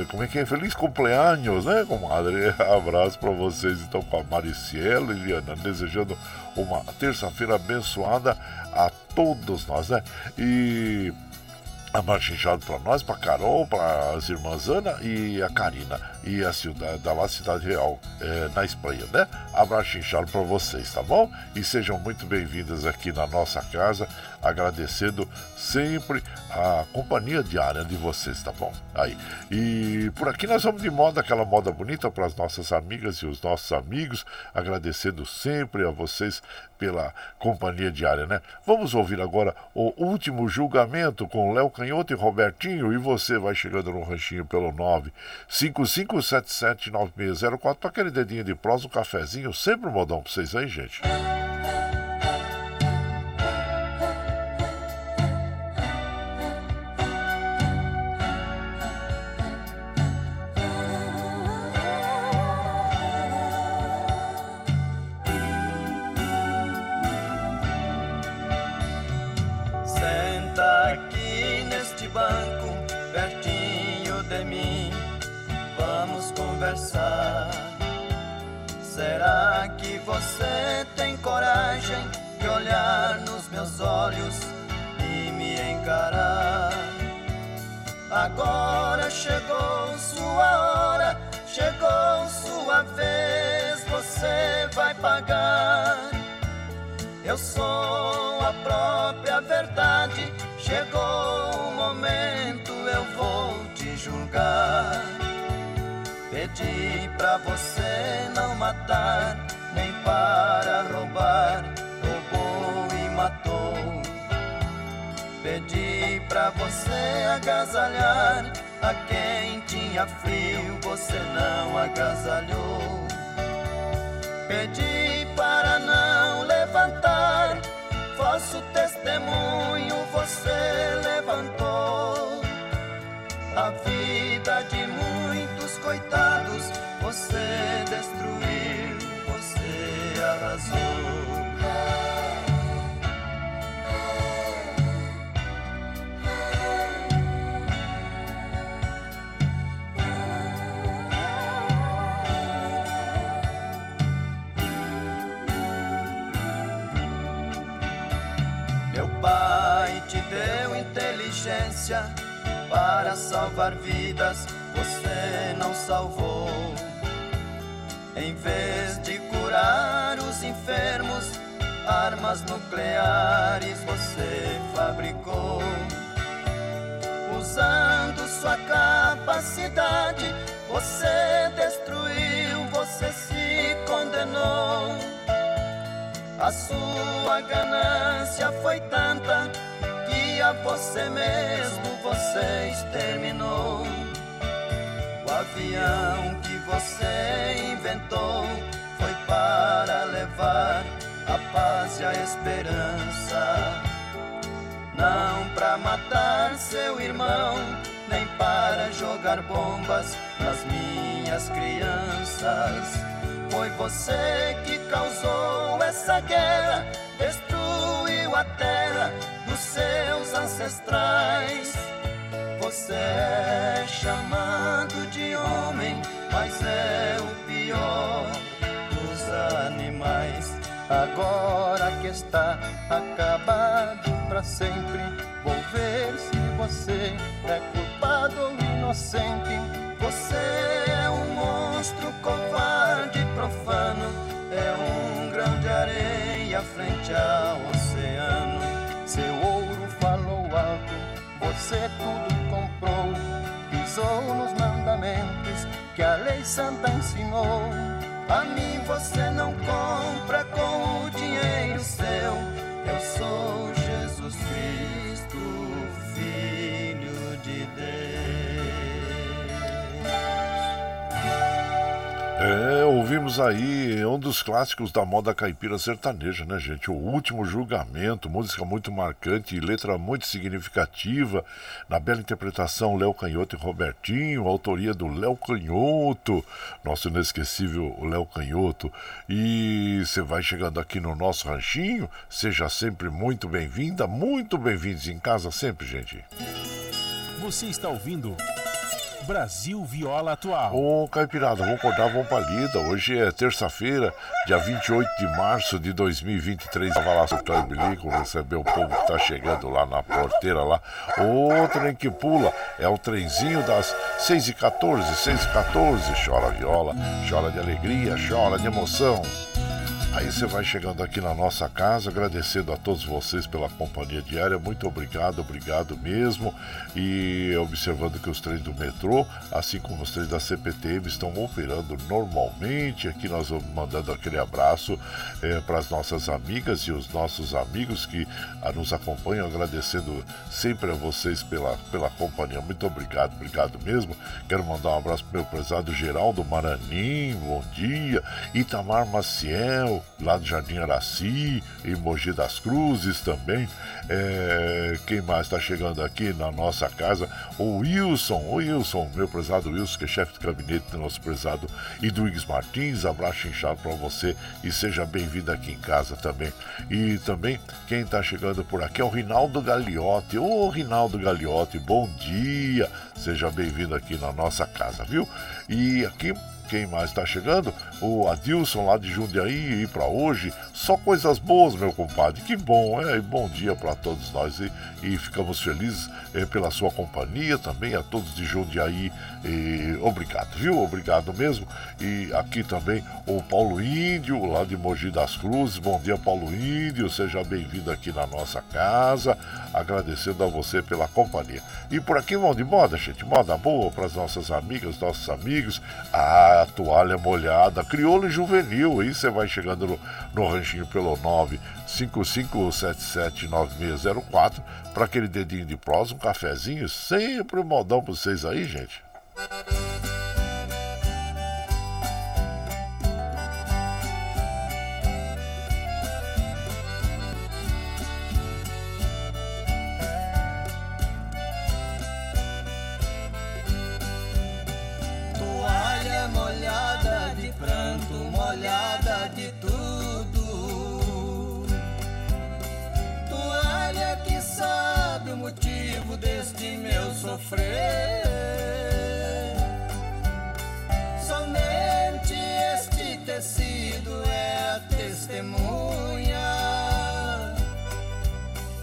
como é que é? Feliz cumpleaños, né, comadre? Abraço para vocês, então, com a Mariciela e Liana, desejando uma terça-feira abençoada a todos nós, né? E a marchinchado para nós, para Carol, para as irmãs Ana e a Karina e a cidade da lá Cidade Real é, na Espanha, né? Inchado para vocês, tá bom? E sejam muito bem-vindas aqui na nossa casa, agradecendo sempre a companhia diária de vocês, tá bom? Aí. E por aqui nós vamos de moda, aquela moda bonita para as nossas amigas e os nossos amigos, agradecendo sempre a vocês pela companhia diária, né? Vamos ouvir agora o último julgamento com Léo Canhoto e Robertinho e você vai chegando no ranchinho pelo 955779604 para aquele dedinho de prosa, um cafezinho, sempre um modão para vocês aí, gente. Agora chegou sua hora, chegou sua vez, você vai pagar. Eu sou a própria verdade, chegou o momento, eu vou te julgar. Pedi pra você não matar, nem para roubar, roubou e matou. Pedi pra você agasalhar a quem tinha frio, você não agasalhou. Pedi para não levantar, vosso testemunho você levantou. A vida de muitos coitados você destruiu, você arrasou. inteligência para salvar vidas, não salvou. Em vez de curar os enfermos, armas nucleares você fabricou. Usando sua capacidade, você destruiu, você se condenou. A sua ganância foi tanta a você mesmo você exterminou. O avião que você inventou foi para levar a paz e a esperança. Não para matar seu irmão, nem para jogar bombas nas minhas crianças. Foi você que causou essa guerra, destruiu a terra dos seus ancestrais. Você é chamado de homem, mas é o pior dos animais. Agora que está acabado para sempre, vou ver se você é culpado ou inocente. Você é um monstro covarde, profano, é um grão de areia frente ao oceano. Seu ouro falou alto, você tudo pisou nos mandamentos que a lei santa ensinou. A mim você não compra com o dinheiro seu. Eu sou Jesus Cristo, É, ouvimos aí um dos clássicos da moda caipira sertaneja, né, gente? O Último Julgamento, música muito marcante e letra muito significativa. Na bela interpretação, Léo Canhoto e Robertinho, autoria do Léo Canhoto, nosso inesquecível Léo Canhoto. E você vai chegando aqui no nosso ranchinho, seja sempre muito bem-vinda, muito bem-vindos em casa sempre, gente. Você está ouvindo Brasil Viola Atual. Ô, Caipirada, vamos acordar, vamos pra lida. Hoje é terça-feira, dia 28 de março de 2023. Tava lá soltando o bilico, receber o povo que tá chegando lá na porteira lá. O trem que pula é o trenzinho das 6h14, 6h14. Chora viola, chora de alegria, chora de emoção. Aí você vai chegando aqui na nossa casa, agradecendo a todos vocês pela companhia diária. Muito obrigado, obrigado mesmo. E observando que os trens do metrô, assim como os trens da CPTM, estão operando normalmente. Aqui nós vamos mandando aquele abraço eh, para as nossas amigas e os nossos amigos que ah, nos acompanham, agradecendo sempre a vocês pela, pela companhia. Muito obrigado, obrigado mesmo. Quero mandar um abraço para meu prezado Geraldo Maranim, bom dia. Itamar Maciel, lá do Jardim Araci, em Mogi das Cruzes também. É, quem mais está chegando aqui na nossa casa? O Wilson, o Wilson, meu prezado Wilson, que é chefe de gabinete do nosso prezado Iduígues Martins. Abraço inchado para você e seja bem-vindo aqui em casa também. E também quem está chegando por aqui é o Rinaldo Gagliotti. Ô Rinaldo Gagliotti, bom dia! Seja bem-vindo aqui na nossa casa, viu? E aqui quem mais está chegando? O Adilson lá de Jundiaí e para hoje. Só coisas boas, meu compadre. Que bom, é. E bom dia para todos nós e, e ficamos felizes é, pela sua companhia também. A todos de Jundiaí, e, obrigado, viu? Obrigado mesmo. E aqui também o Paulo Índio, lá de Mogi das Cruzes. Bom dia, Paulo Índio. Seja bem-vindo aqui na nossa casa. Agradecendo a você pela companhia. E por aqui vão de moda, gente. Moda boa para as nossas amigas, nossos amigos. Ah, toalha molhada, crioulo e juvenil. Aí você vai chegando no, no ranchinho pelo 955779604 para aquele dedinho de prosa, um cafezinho. Sempre um modão para vocês aí, gente. Sabe o motivo deste meu sofrer. Somente este tecido é a testemunha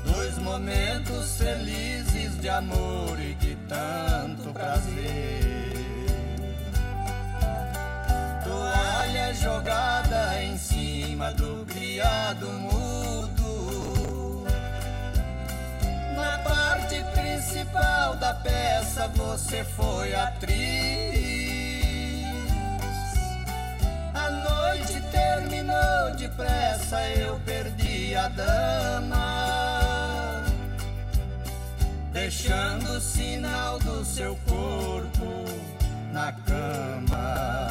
dos momentos felizes de amor e de tanto principal da peça você foi atriz. A noite terminou depressa, eu perdi a dama. Deixando o sinal do seu corpo na cama.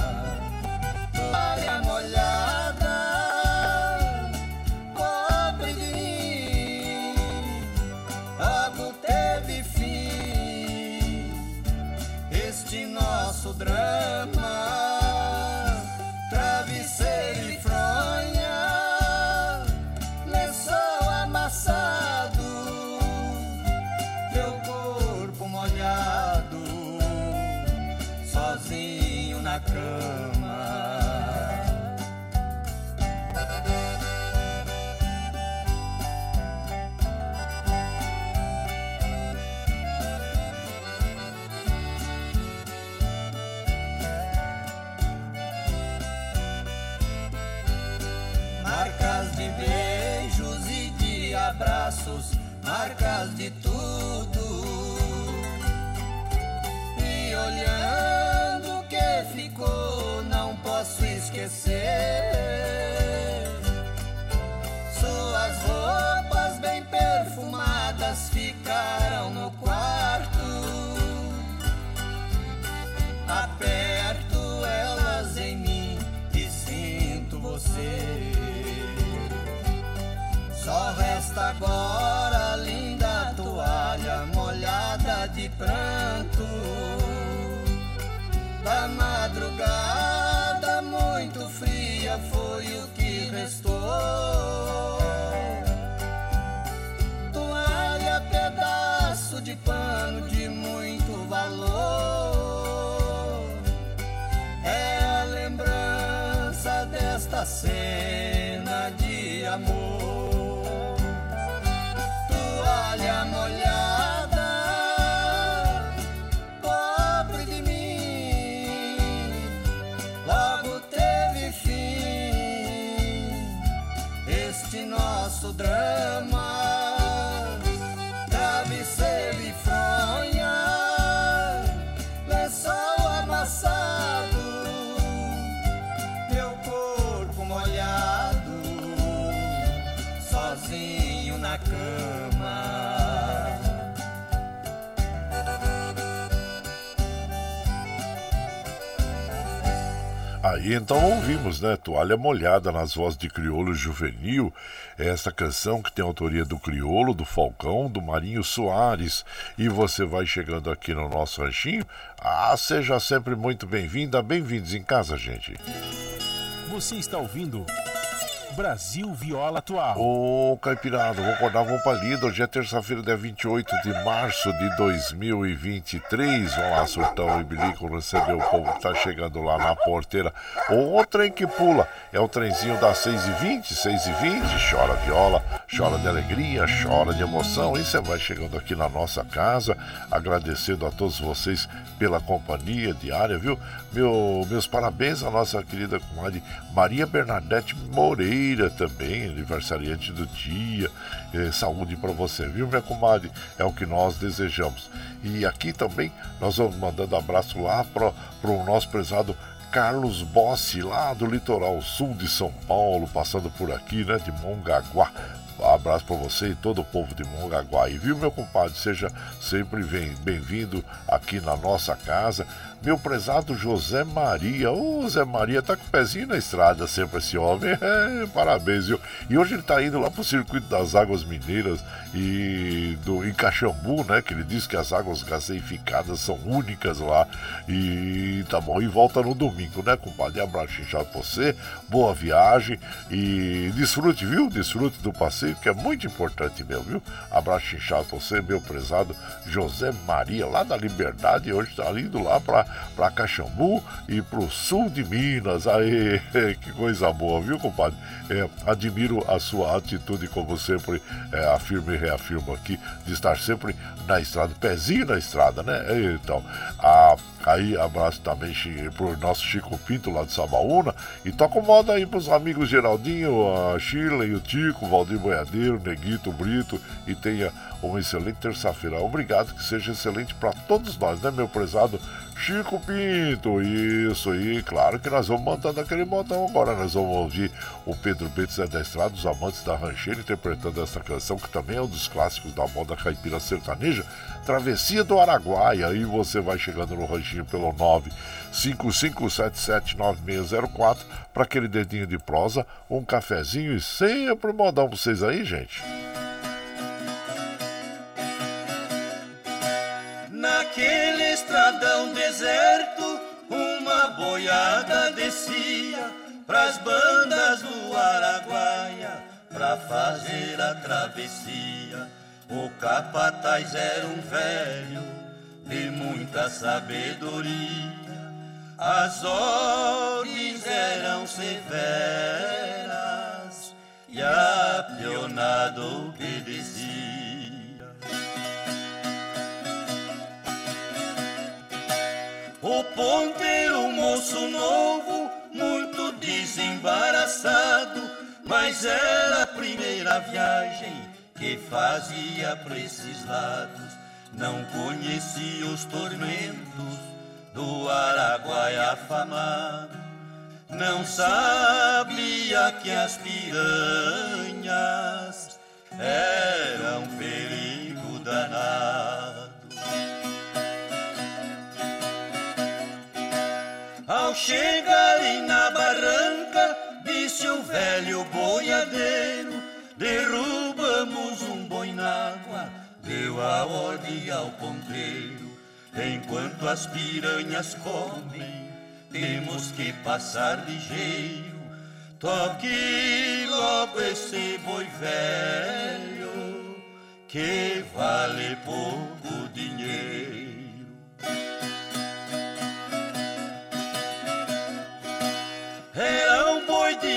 Agora Aí então ouvimos, né? Toalha Molhada nas vozes de Criolo Juvenil. É essa canção que tem autoria do Criolo, do Falcão, do Marinho Soares. E você vai chegando aqui no nosso ranchinho. Ah, seja sempre muito bem-vinda, bem-vindos em casa, gente. Você está ouvindo Brasil Viola Atual. Ô, Caipirada, vou acordar com palida. Hoje é terça-feira, dia 28 de março de 2023. Vamos lá, surtão e bilico, receber o povo que tá chegando lá na porteira. O trem que pula é o trenzinho das 6h20, 6h20. Chora viola, chora de alegria, chora de emoção. E você vai chegando aqui na nossa casa, agradecendo a todos vocês pela companhia diária, viu? Meu, meus parabéns à nossa querida comadre Maria Bernadette Moreira também, aniversariante do dia. Eh, saúde para você, viu, minha comadre? É o que nós desejamos. E aqui também nós vamos mandando abraço lá para o nosso prezado Carlos Bossi, lá do litoral sul de São Paulo, passando por aqui, né, de Mongaguá. Abraço para você e todo o povo de Mongaguá. E viu, meu compadre? Seja sempre bem-vindo aqui na nossa casa. Meu prezado José Maria. Ô, Zé Maria, tá com o pezinho na estrada sempre esse homem. É, parabéns, viu? E hoje ele tá indo lá pro circuito das águas mineiras e do em Caxambu, né? Que ele diz que as águas gaseificadas são únicas lá. E tá bom, e volta no domingo, né, compadre? Abraço inchado pra você, boa viagem e desfrute, viu? Desfrute do passeio, que é muito importante meu, viu? Abraço inchado pra você, meu prezado José Maria, lá da Liberdade, hoje tá indo lá pra, pra Caxambu e pro sul de Minas. Aí, que coisa boa, viu, compadre? É, admiro a sua atitude, como sempre é, afirmo e reafirmo aqui, de estar sempre na estrada, pezinho na estrada, né? Então, a. Aí, abraço também pro nosso Chico Pinto lá de Sabaúna. E toca moda aí pros amigos Geraldinho, a Sheila e o Tico, Valdir Boiadeiro, Neguito, Brito. E tenha uma excelente terça-feira. Obrigado, que seja excelente para todos nós, né, meu prezado Chico Pinto? Isso aí, claro que nós vamos mandando aquele modão agora. Nós vamos ouvir o Pedro Betes da Estrada, os amantes da rancheira, interpretando essa canção, que também é um dos clássicos da moda caipira sertaneja. Travessia do Araguaia. Aí você vai chegando no ranchinho pelo 955779604 para aquele dedinho de prosa, um cafezinho e sempre modão pra vocês aí, gente. Boiada descia pras bandas do Araguaia pra fazer a travessia. O capataz era um velho de muita sabedoria. As ordens eram severas e a pionada obedecia. O ponteiro, moço novo, muito desembaraçado, mas era a primeira viagem que fazia para esses lados. Não conhecia os tormentos do Araguaia afamado, não sabia que as piranhas eram perigo danado. Ao chegarem na barranca, disse o velho boiadeiro: derrubamos um boi na água, deu a ordem ao ponteiro. Enquanto as piranhas comem, temos que passar ligeiro. Toque logo esse boi velho, que vale pouco dinheiro.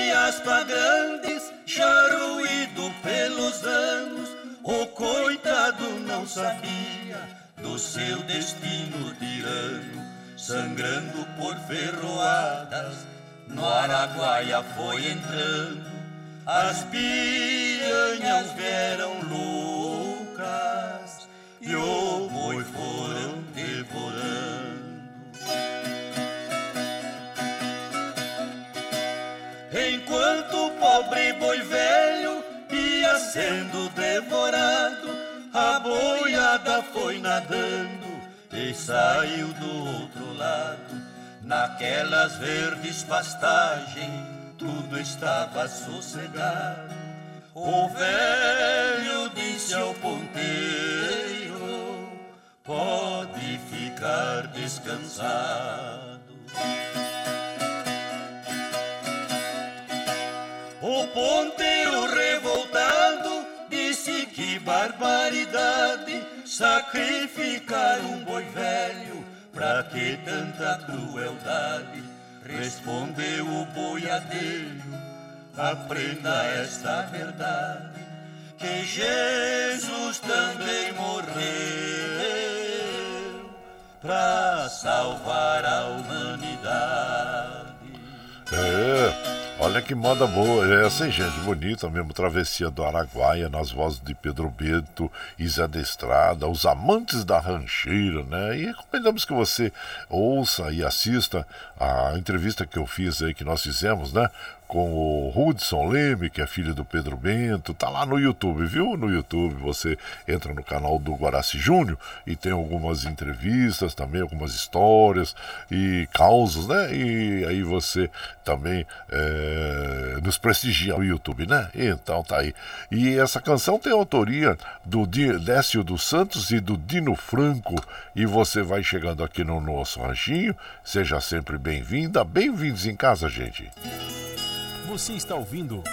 De aspa grandes, já ruído pelos anos. O coitado não sabia do seu destino tirano, sangrando por ferroadas. No Araguaia foi entrando, as piranhas vieram loucas e o boi foram devorando. Pobre boi velho ia sendo devorado, a boiada foi nadando e saiu do outro lado. Naquelas verdes pastagens, tudo estava sossegado. O velho disse ao ponteiro: Pode ficar descansado. O ponteiro revoltado disse que barbaridade sacrificar um boi velho, pra que tanta crueldade? Respondeu o boiadeiro, aprenda esta verdade, que Jesus também morreu pra salvar a humanidade. É. Olha que moda boa, é essa, gente, bonita mesmo, Travessia do Araguaia, nas vozes de Pedro Bento e Zé da Estrada, os amantes da rancheira, né? E recomendamos que você ouça e assista a entrevista que eu fiz aí, que nós fizemos, né? Com o Hudson Leme, que é filho do Pedro Bento, tá lá no YouTube, viu? No YouTube você entra no canal do Guaraci Júnior e tem algumas entrevistas também, algumas histórias e causos, né? E aí você também é, nos prestigia no YouTube, né? Então tá aí. E essa canção tem autoria do Décio dos Santos e do Dino Franco. E você vai chegando aqui no nosso ranchinho, seja sempre bem-vinda, bem-vindos em casa, gente. Você está ouvindo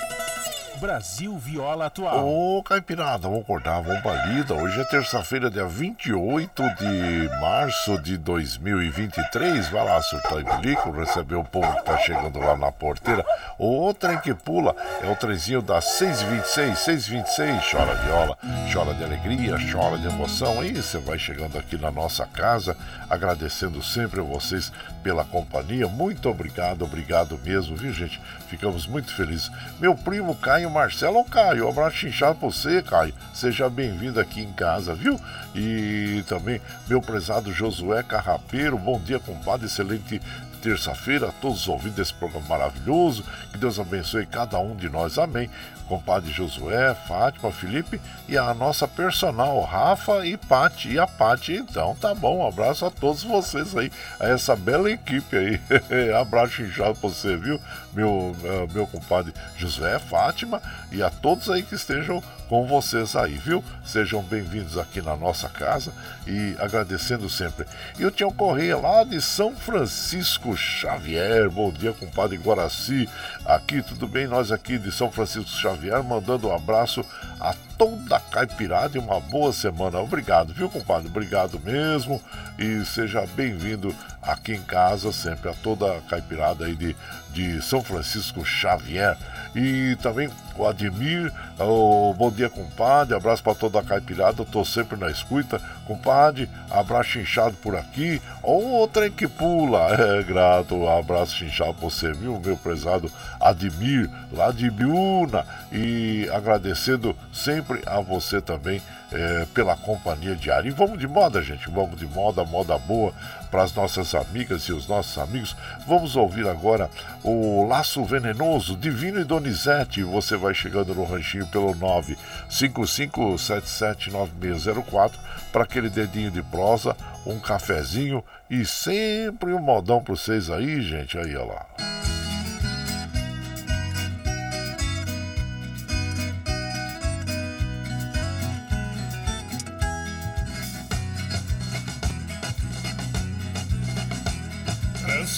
Brasil Viola Atual. Ô, Caipirada, vamos acordar, vamos pra lida. Hoje é terça-feira, dia 28 de março de 2023. Vai lá, surtar e bilico, receber o povo que tá chegando lá na porteira. O trem que pula é o trenzinho das 626, 626. Chora viola, chora de alegria, chora de emoção. Aí você vai chegando aqui na nossa casa, agradecendo sempre a vocês pela companhia. Muito obrigado, obrigado mesmo, viu, gente? Ficamos muito felizes. Meu primo Caio Marcelo Caio, um abraço inchado pra você, Caio. Seja bem-vindo aqui em casa, viu? E também meu prezado Josué Carrapeiro, bom dia, compadre, excelente terça-feira todos os ouvintes desse programa maravilhoso. Que Deus abençoe cada um de nós. Amém. Compadre Josué, Fátima, Felipe e a nossa personal, Rafa e Pati. E a Pati, então, tá bom. Um abraço a todos vocês aí, a essa bela equipe aí. abraço inchado pra você, viu? Meu, meu compadre Josué, Fátima e a todos aí que estejam com vocês aí, viu? Sejam bem-vindos aqui na nossa casa e agradecendo sempre. E o Tião Correia lá de São Francisco Xavier, bom dia, compadre Guaraci, aqui tudo bem? Nós aqui de São Francisco Xavier mandando um abraço a toda a caipirada e uma boa semana. Obrigado, viu, compadre? Obrigado mesmo e seja bem-vindo aqui em casa sempre a toda a caipirada aí de, de São Francisco Xavier. E também o Ademir, o bom dia, compadre. Abraço para toda a caipirada. Eu tô sempre na escuta. Compadre, abraço inchado por aqui. Ô, trem que pula. É grato, abraço inchado pra você, viu, meu prezado Ademir, lá de Biúna. E agradecendo sempre a você também é, pela companhia diária. E vamos de moda, gente. Vamos de moda, moda boa para as nossas amigas e os nossos amigos. Vamos ouvir agora o Laço Venenoso, Divino e Donizete. Você vai chegando no ranchinho pelo 955779604 para aquele dedinho de prosa, um cafezinho e sempre um modão para vocês aí, gente. Aí, olha lá.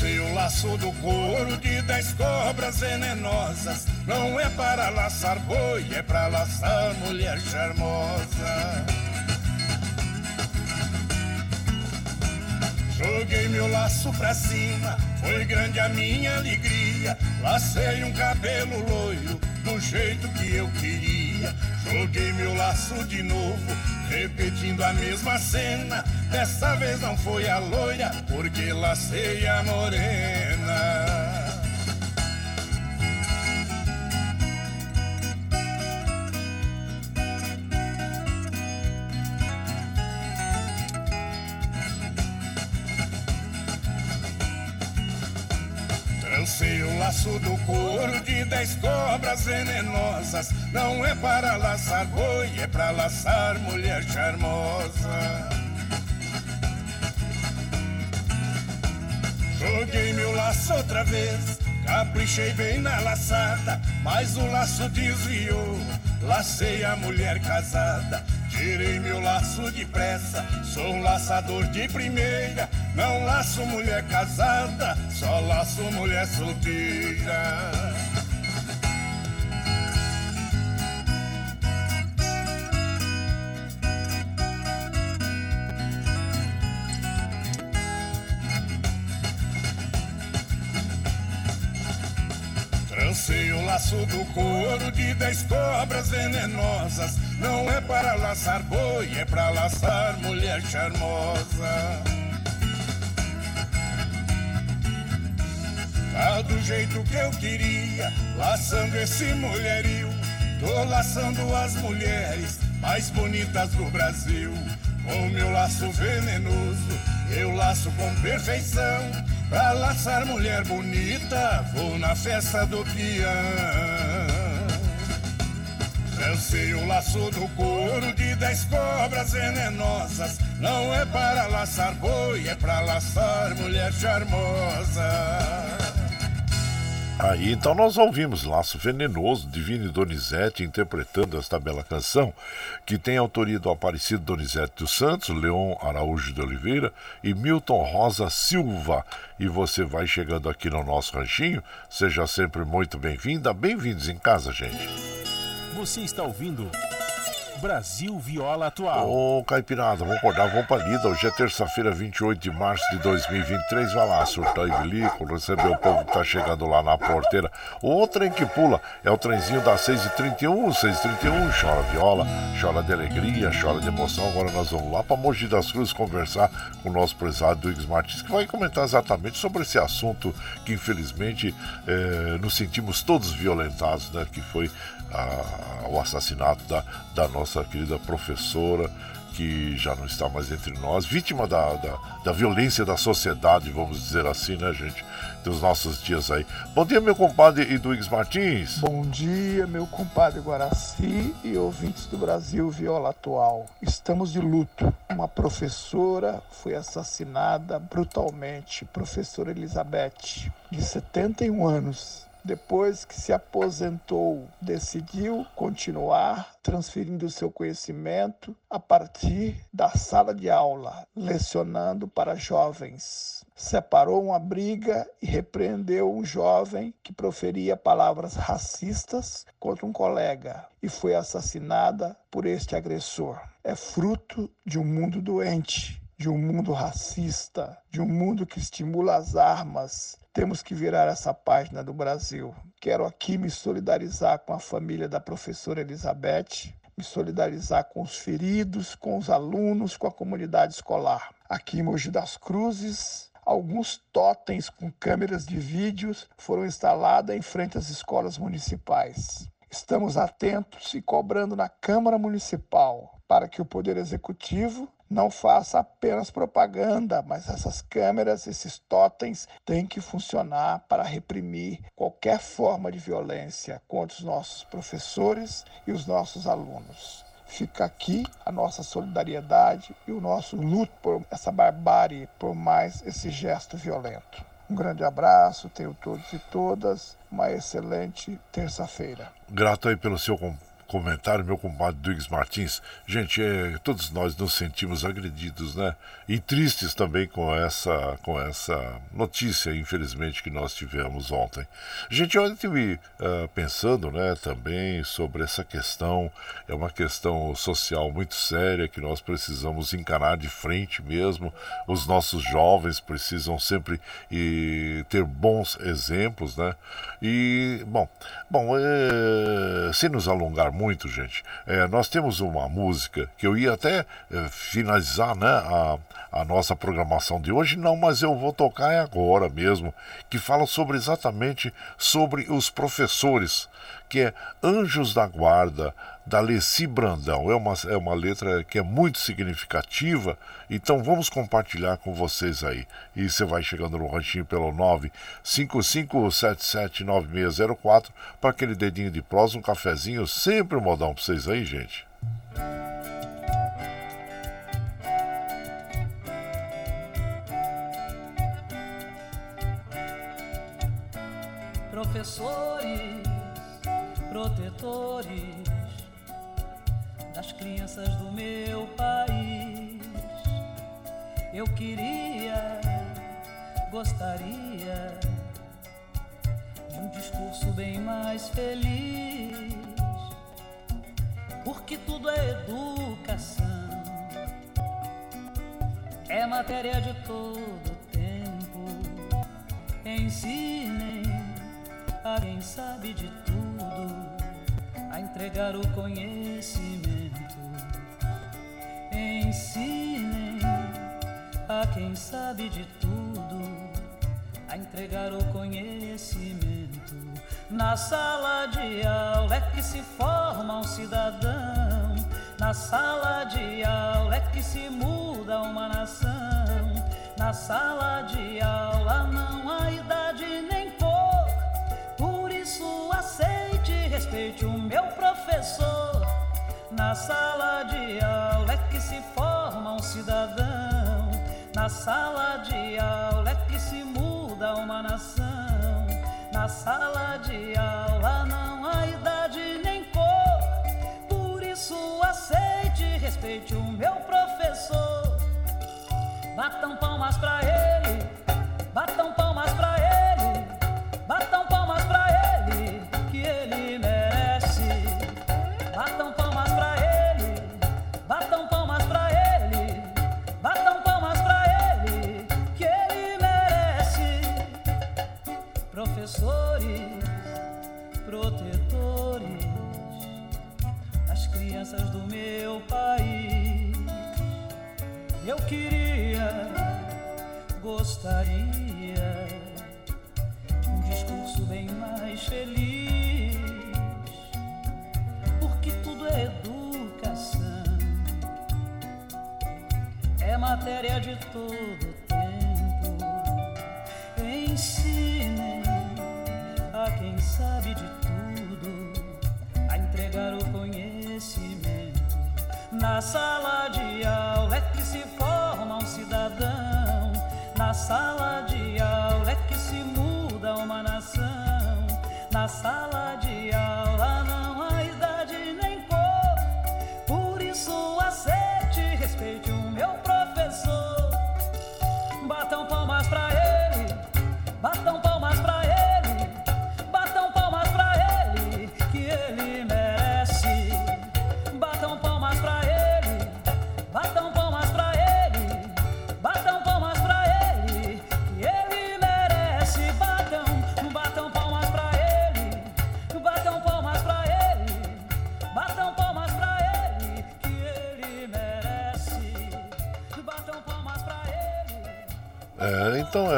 O laço do couro de dez cobras venenosas. Não é para laçar boi, é para laçar mulher charmosa. Joguei meu laço pra cima, foi grande a minha alegria. Lacei um cabelo loiro, do jeito que eu queria. Joguei meu laço de novo, repetindo a mesma cena. Dessa vez não foi a loira, porque lacei a morena. Laço do couro de dez cobras venenosas. Não é para laçar boi, é para laçar mulher charmosa. Joguei meu laço outra vez, caprichei bem na laçada, mas o laço desviou. Lacei a mulher casada, tirei meu laço depressa. Sou um laçador de primeira, não laço mulher casada, só laço mulher solteira. Laço do couro de dez cobras venenosas. Não é para laçar boi, é para laçar mulher charmosa. Tá do jeito que eu queria, laçando esse mulherio. Tô laçando as mulheres mais bonitas do Brasil. Com meu laço venenoso, eu laço com perfeição. Pra laçar mulher bonita, vou na festa do peão. Lancei o laço do couro de dez cobras venenosas. Não é para laçar boi, é para laçar mulher charmosa. Aí então nós ouvimos Laço Venenoso, Divino Donizete interpretando esta bela canção, que tem autoria do Aparecido Donizete dos Santos, Leon Araújo de Oliveira e Milton Rosa Silva. E você vai chegando aqui no nosso ranchinho, seja sempre muito bem-vinda, bem-vindos em casa, gente. Você está ouvindo Brasil Viola Atual. Ô, Caipirada, vamos acordar, vamos pra lida. Hoje é terça-feira, 28 de março de 2023. Vai lá, surtar e bilico, receber o povo que tá chegando lá na porteira. O trem que pula é o trenzinho das 6h31, 6h31. Chora viola, chora de alegria, chora de emoção. Agora nós vamos lá pra Mogi das Cruzes conversar com o nosso prezado Duígues Martins, que vai comentar exatamente sobre esse assunto que infelizmente eh, nos sentimos todos violentados, né? Que foi a, o assassinato da, da nossa querida professora, que já não está mais entre nós, vítima da, da, da, violência da sociedade, vamos dizer assim, né, gente? Dos nossos dias aí. Bom dia, meu compadre Eduígues Martins. Bom dia, meu compadre Guaraci e ouvintes do Brasil Viola Atual. Estamos de luto. Uma professora foi assassinada brutalmente, professora Elizabeth, de 71 anos Depois que se aposentou, decidiu continuar transferindo seu conhecimento a partir da sala de aula, lecionando para jovens. Separou uma briga e repreendeu um jovem que proferia palavras racistas contra um colega e foi assassinada por este agressor. É fruto de um mundo doente, de um mundo racista, de um mundo que estimula as armas, temos que virar essa página do Brasil. Quero aqui me solidarizar com a família da professora Elizabeth, me solidarizar com os feridos, com os alunos, com a comunidade escolar. Aqui em Mogi das Cruzes, alguns totens com câmeras de vídeos foram instalados em frente às escolas municipais. Estamos atentos e cobrando na Câmara Municipal para que o Poder Executivo não faça apenas propaganda, mas essas câmeras, esses totens, têm que funcionar para reprimir qualquer forma de violência contra os nossos professores e os nossos alunos. Fica aqui a nossa solidariedade e o nosso luto por essa barbárie, por mais esse gesto violento. Um grande abraço, tenho todos e todas uma excelente terça-feira. Grato aí pelo seu comentário, meu compadre Duígues Martins. Gente, é, todos nós nos sentimos agredidos, né? E tristes também com essa, com essa notícia, infelizmente, que nós tivemos ontem. Gente, eu estive uh, pensando, né, também sobre essa questão. É uma questão social muito séria que nós precisamos encarar de frente mesmo. Os nossos jovens precisam sempre e, ter bons exemplos, né? E, bom, bom é, sem nos alongar muito, gente. É, nós temos uma música que eu ia até é, finalizar né, a, a nossa programação de hoje, não, mas eu vou tocar agora mesmo, que fala sobre exatamente sobre os professores que é Anjos da Guarda, da Leci Brandão. É uma, é uma letra que é muito significativa, então vamos compartilhar com vocês aí. E você vai chegando no ranchinho pelo 955779604 para aquele dedinho de prosa, um cafezinho, sempre um modão para vocês aí, gente. Professores protetores das crianças do meu país. Eu queria, gostaria de um discurso bem mais feliz, porque tudo é educação, é matéria de todo tempo. Ensinem a quem sabe de tudo a entregar o conhecimento. Ensinem a quem sabe de tudo a entregar o conhecimento. Na sala de aula é que se forma um cidadão. Na sala de aula é que se muda uma nação. Na sala de aula não há idade respeite o meu professor. Na sala de aula é que se forma um cidadão. Na sala de aula é que se muda uma nação. Na sala de aula não há idade nem cor. Por isso aceite e respeite o meu professor. Batam palmas pra ele, batam palmas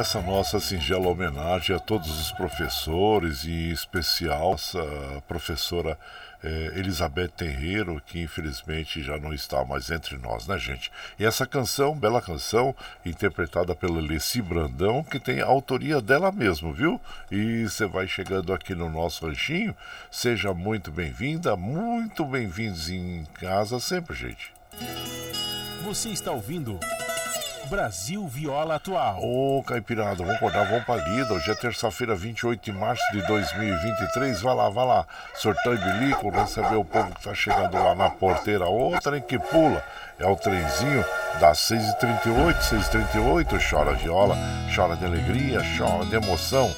essa nossa singela homenagem a todos os professores e em especial essa professora é, Elizabeth Terreiro, que infelizmente já não está mais entre nós, né, gente? E essa canção, bela canção, interpretada pela Leci Brandão, que tem a autoria dela mesmo, viu? E você vai chegando aqui no nosso ranchinho, seja muito bem-vinda, muito bem-vindos em casa sempre, gente. Você está ouvindo Brasil Viola Atual. Ô, Caipirada, vamos acordar, vamos pra lida. Hoje é terça-feira, 28 de março de 2023. Vai lá, vai lá. Sortão e bilico, receber o povo que tá chegando lá na porteira. Ô, trem que pula. É o trenzinho das 6h38, 6h38. Chora viola, chora de alegria, chora de emoção.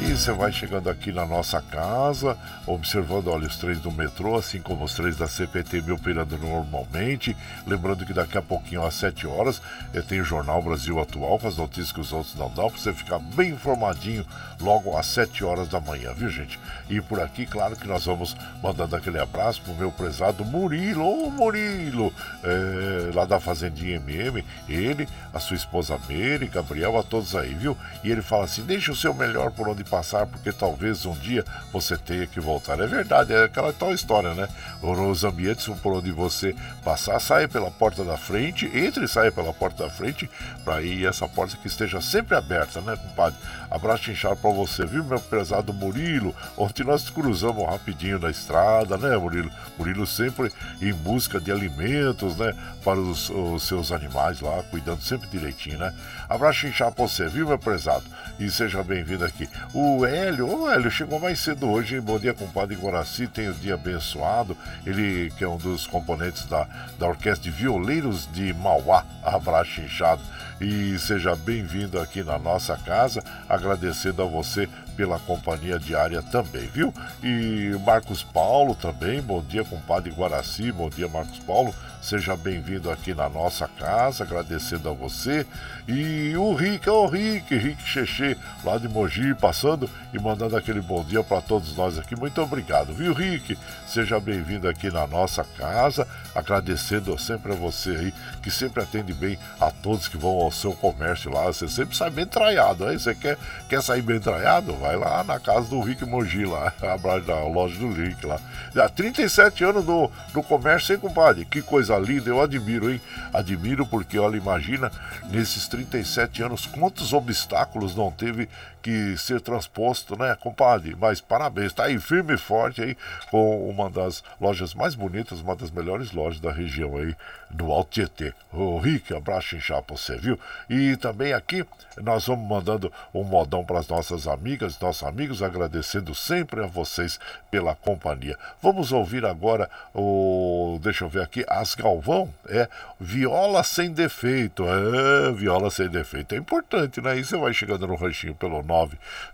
E você vai chegando aqui na nossa casa, observando, olha, os trens do metrô, assim como os trens da CPT me operando normalmente. Lembrando que daqui a pouquinho, às 7 horas, eu tenho o Jornal Brasil Atual, com as notícias que os outros não dão, para você ficar bem informadinho logo às 7 horas da manhã, viu, gente? E por aqui, claro que nós vamos mandando aquele abraço pro meu prezado Murilo, ô Murilo, é, lá da Fazendinha MM, ele, a sua esposa Meire, Gabriel, a todos aí, viu? E ele fala assim: deixa o seu melhor por onde passar, porque talvez um dia você tenha que voltar. É verdade, é aquela tal história, né? Os ambientes por onde você passar, saia pela porta da frente, entre e saia pela porta da frente, para ir essa porta que esteja sempre aberta, né, compadre? Abraço inchado pra você, viu, meu prezado Murilo? Ontem nós cruzamos rapidinho na estrada, né, Murilo? Murilo sempre em busca de alimentos, né, para os, os seus animais lá, cuidando sempre direitinho, né? Abraço inchado pra você, viu, meu prezado? E seja bem-vindo aqui. O Hélio, o Hélio chegou mais cedo hoje? Bom dia, compadre Guaraci, tem o dia abençoado. Ele que é um dos componentes da, da Orquestra de Violeiros de Mauá. Abraço inchado e seja bem-vindo aqui na nossa casa, agradecendo a você pela companhia diária também, viu? E Marcos Paulo também, bom dia, compadre Guaraci, bom dia, Marcos Paulo, seja bem-vindo aqui na nossa casa, agradecendo a você. E o Rick, ô Rick, Rick Cheche, lá de Mogi, passando e mandando aquele bom dia para todos nós aqui. Muito obrigado, viu, Rick? Seja bem-vindo aqui na nossa casa, agradecendo sempre a você aí, que sempre atende bem a todos que vão ao seu comércio lá. Você sempre sai bem traiado, aí você quer, quer sair bem traiado? Vai lá na casa do Rick Mogi, lá, da loja do Rick lá. Já 37 anos no, no comércio, hein, compadre? Que coisa linda, eu admiro, hein? Admiro porque, olha, imagina, nesses 37 anos, quantos obstáculos não teve que ser transposto, né, compadre? Mas parabéns, tá aí firme e forte aí com uma das lojas mais bonitas, uma das melhores lojas da região aí do Alto Tietê. Ô Rick, abraço inchado pra você, viu? E também aqui nós vamos mandando um modão para as nossas amigas, nossos amigos, agradecendo sempre a vocês pela companhia. Vamos ouvir agora o. Deixa eu ver aqui, As Galvão, é Viola Sem Defeito. É, Viola Sem Defeito. É importante, né? E você vai chegando no ranchinho pelo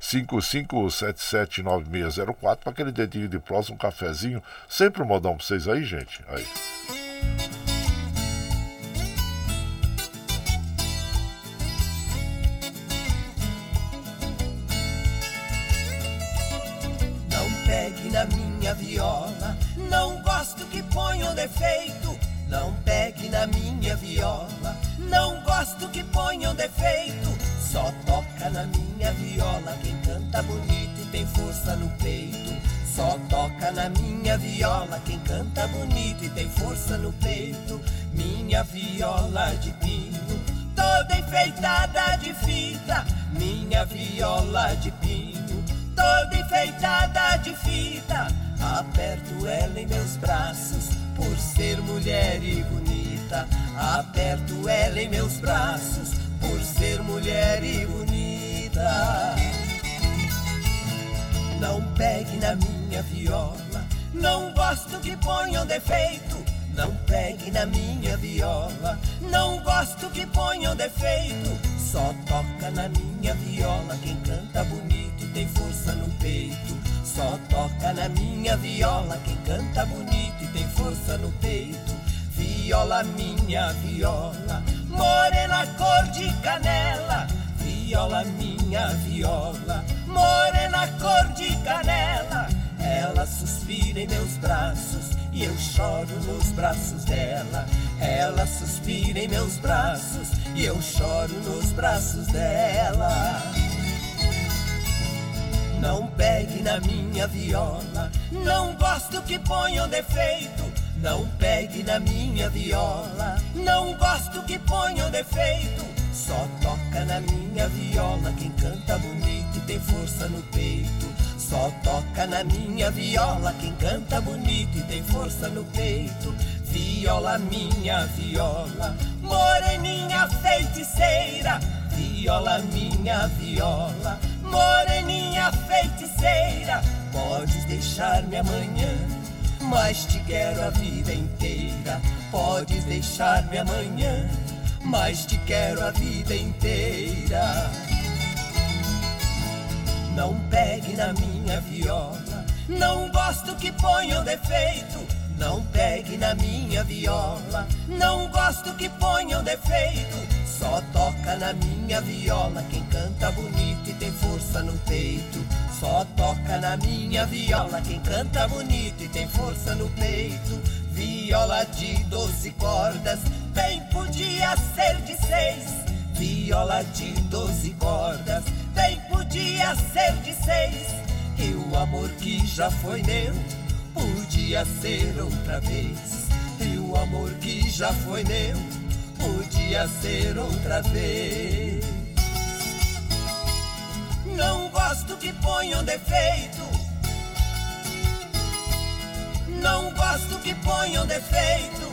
955779604 para aquele dedinho de próximo, um cafezinho. Sempre um modão pra vocês aí, gente. Aí. Não pegue na minha viola, não gosto que ponham defeito. Não pegue na minha viola, não gosto que ponham defeito. Só toca na minha viola quem canta bonito e tem força no peito. Só toca na minha viola quem canta bonito e tem força no peito. Minha viola de pino, toda enfeitada de fita. Minha viola de pino, toda enfeitada de fita. Aperto ela em meus braços por ser mulher e bonita. Aperto ela em meus braços por ser mulher e bonita. Não pegue na minha viola, não gosto que ponham defeito. Não pegue na minha viola, não gosto que ponham defeito. Só toca na minha viola quem canta bonito e tem força no peito. Só toca na minha viola quem canta bonito e tem força no peito. Viola, minha viola, morena cor de canela. Viola, minha viola, morena cor de canela. Ela suspira em meus braços e eu choro nos braços dela. Ela suspira em meus braços e eu choro nos braços dela. Não pegue na minha viola, não gosto que ponham defeito. Não pegue na minha viola, não gosto que ponham defeito. Só toca na minha viola quem canta bonito e tem força no peito. Só toca na minha viola quem canta bonito e tem força no peito. Viola, minha viola, moreninha feiticeira. Viola, minha viola, moreninha feiticeira. Podes deixar-me amanhã, mas te quero a vida inteira. Podes deixar-me amanhã, mas te quero a vida inteira. Não pegue na minha viola, não gosto que ponham defeito. Não pegue na minha viola, não gosto que ponham defeito. Só toca na minha viola quem canta bonito e tem força no peito. Só toca na minha viola quem canta bonito e tem força no peito. Viola de doze cordas, bem podia ser de seis. Viola de doze cordas, bem podia ser de seis. E o amor que já foi meu, podia ser outra vez. E o amor que já foi meu, podia ser outra vez. Não gosto que ponham defeito. Não gosto que ponham defeito.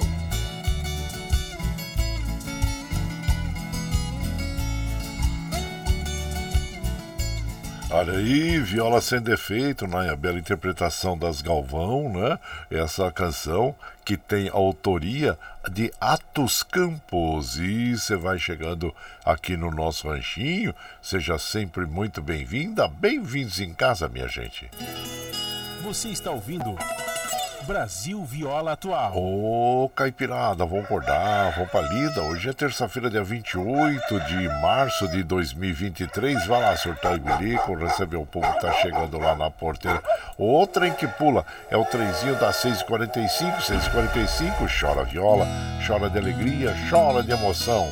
Olha aí, Viola Sem Defeito, né? A bela interpretação das Galvão, né? Essa canção que tem autoria de Atos Campos. E você vai chegando aqui no nosso ranchinho, seja sempre muito bem-vinda. Bem-vindos em casa, minha gente. Você está ouvindo Brasil Viola Atual. Ô, Caipirada, vamos acordar, vamos pra lida. Hoje é terça-feira, dia 28 de março de 2023. Vai lá, surtar e bilico, receber o povo que tá chegando lá na porteira. O trem que pula é o trenzinho das 6h45, 6h45. Chora viola, chora de alegria, chora de emoção.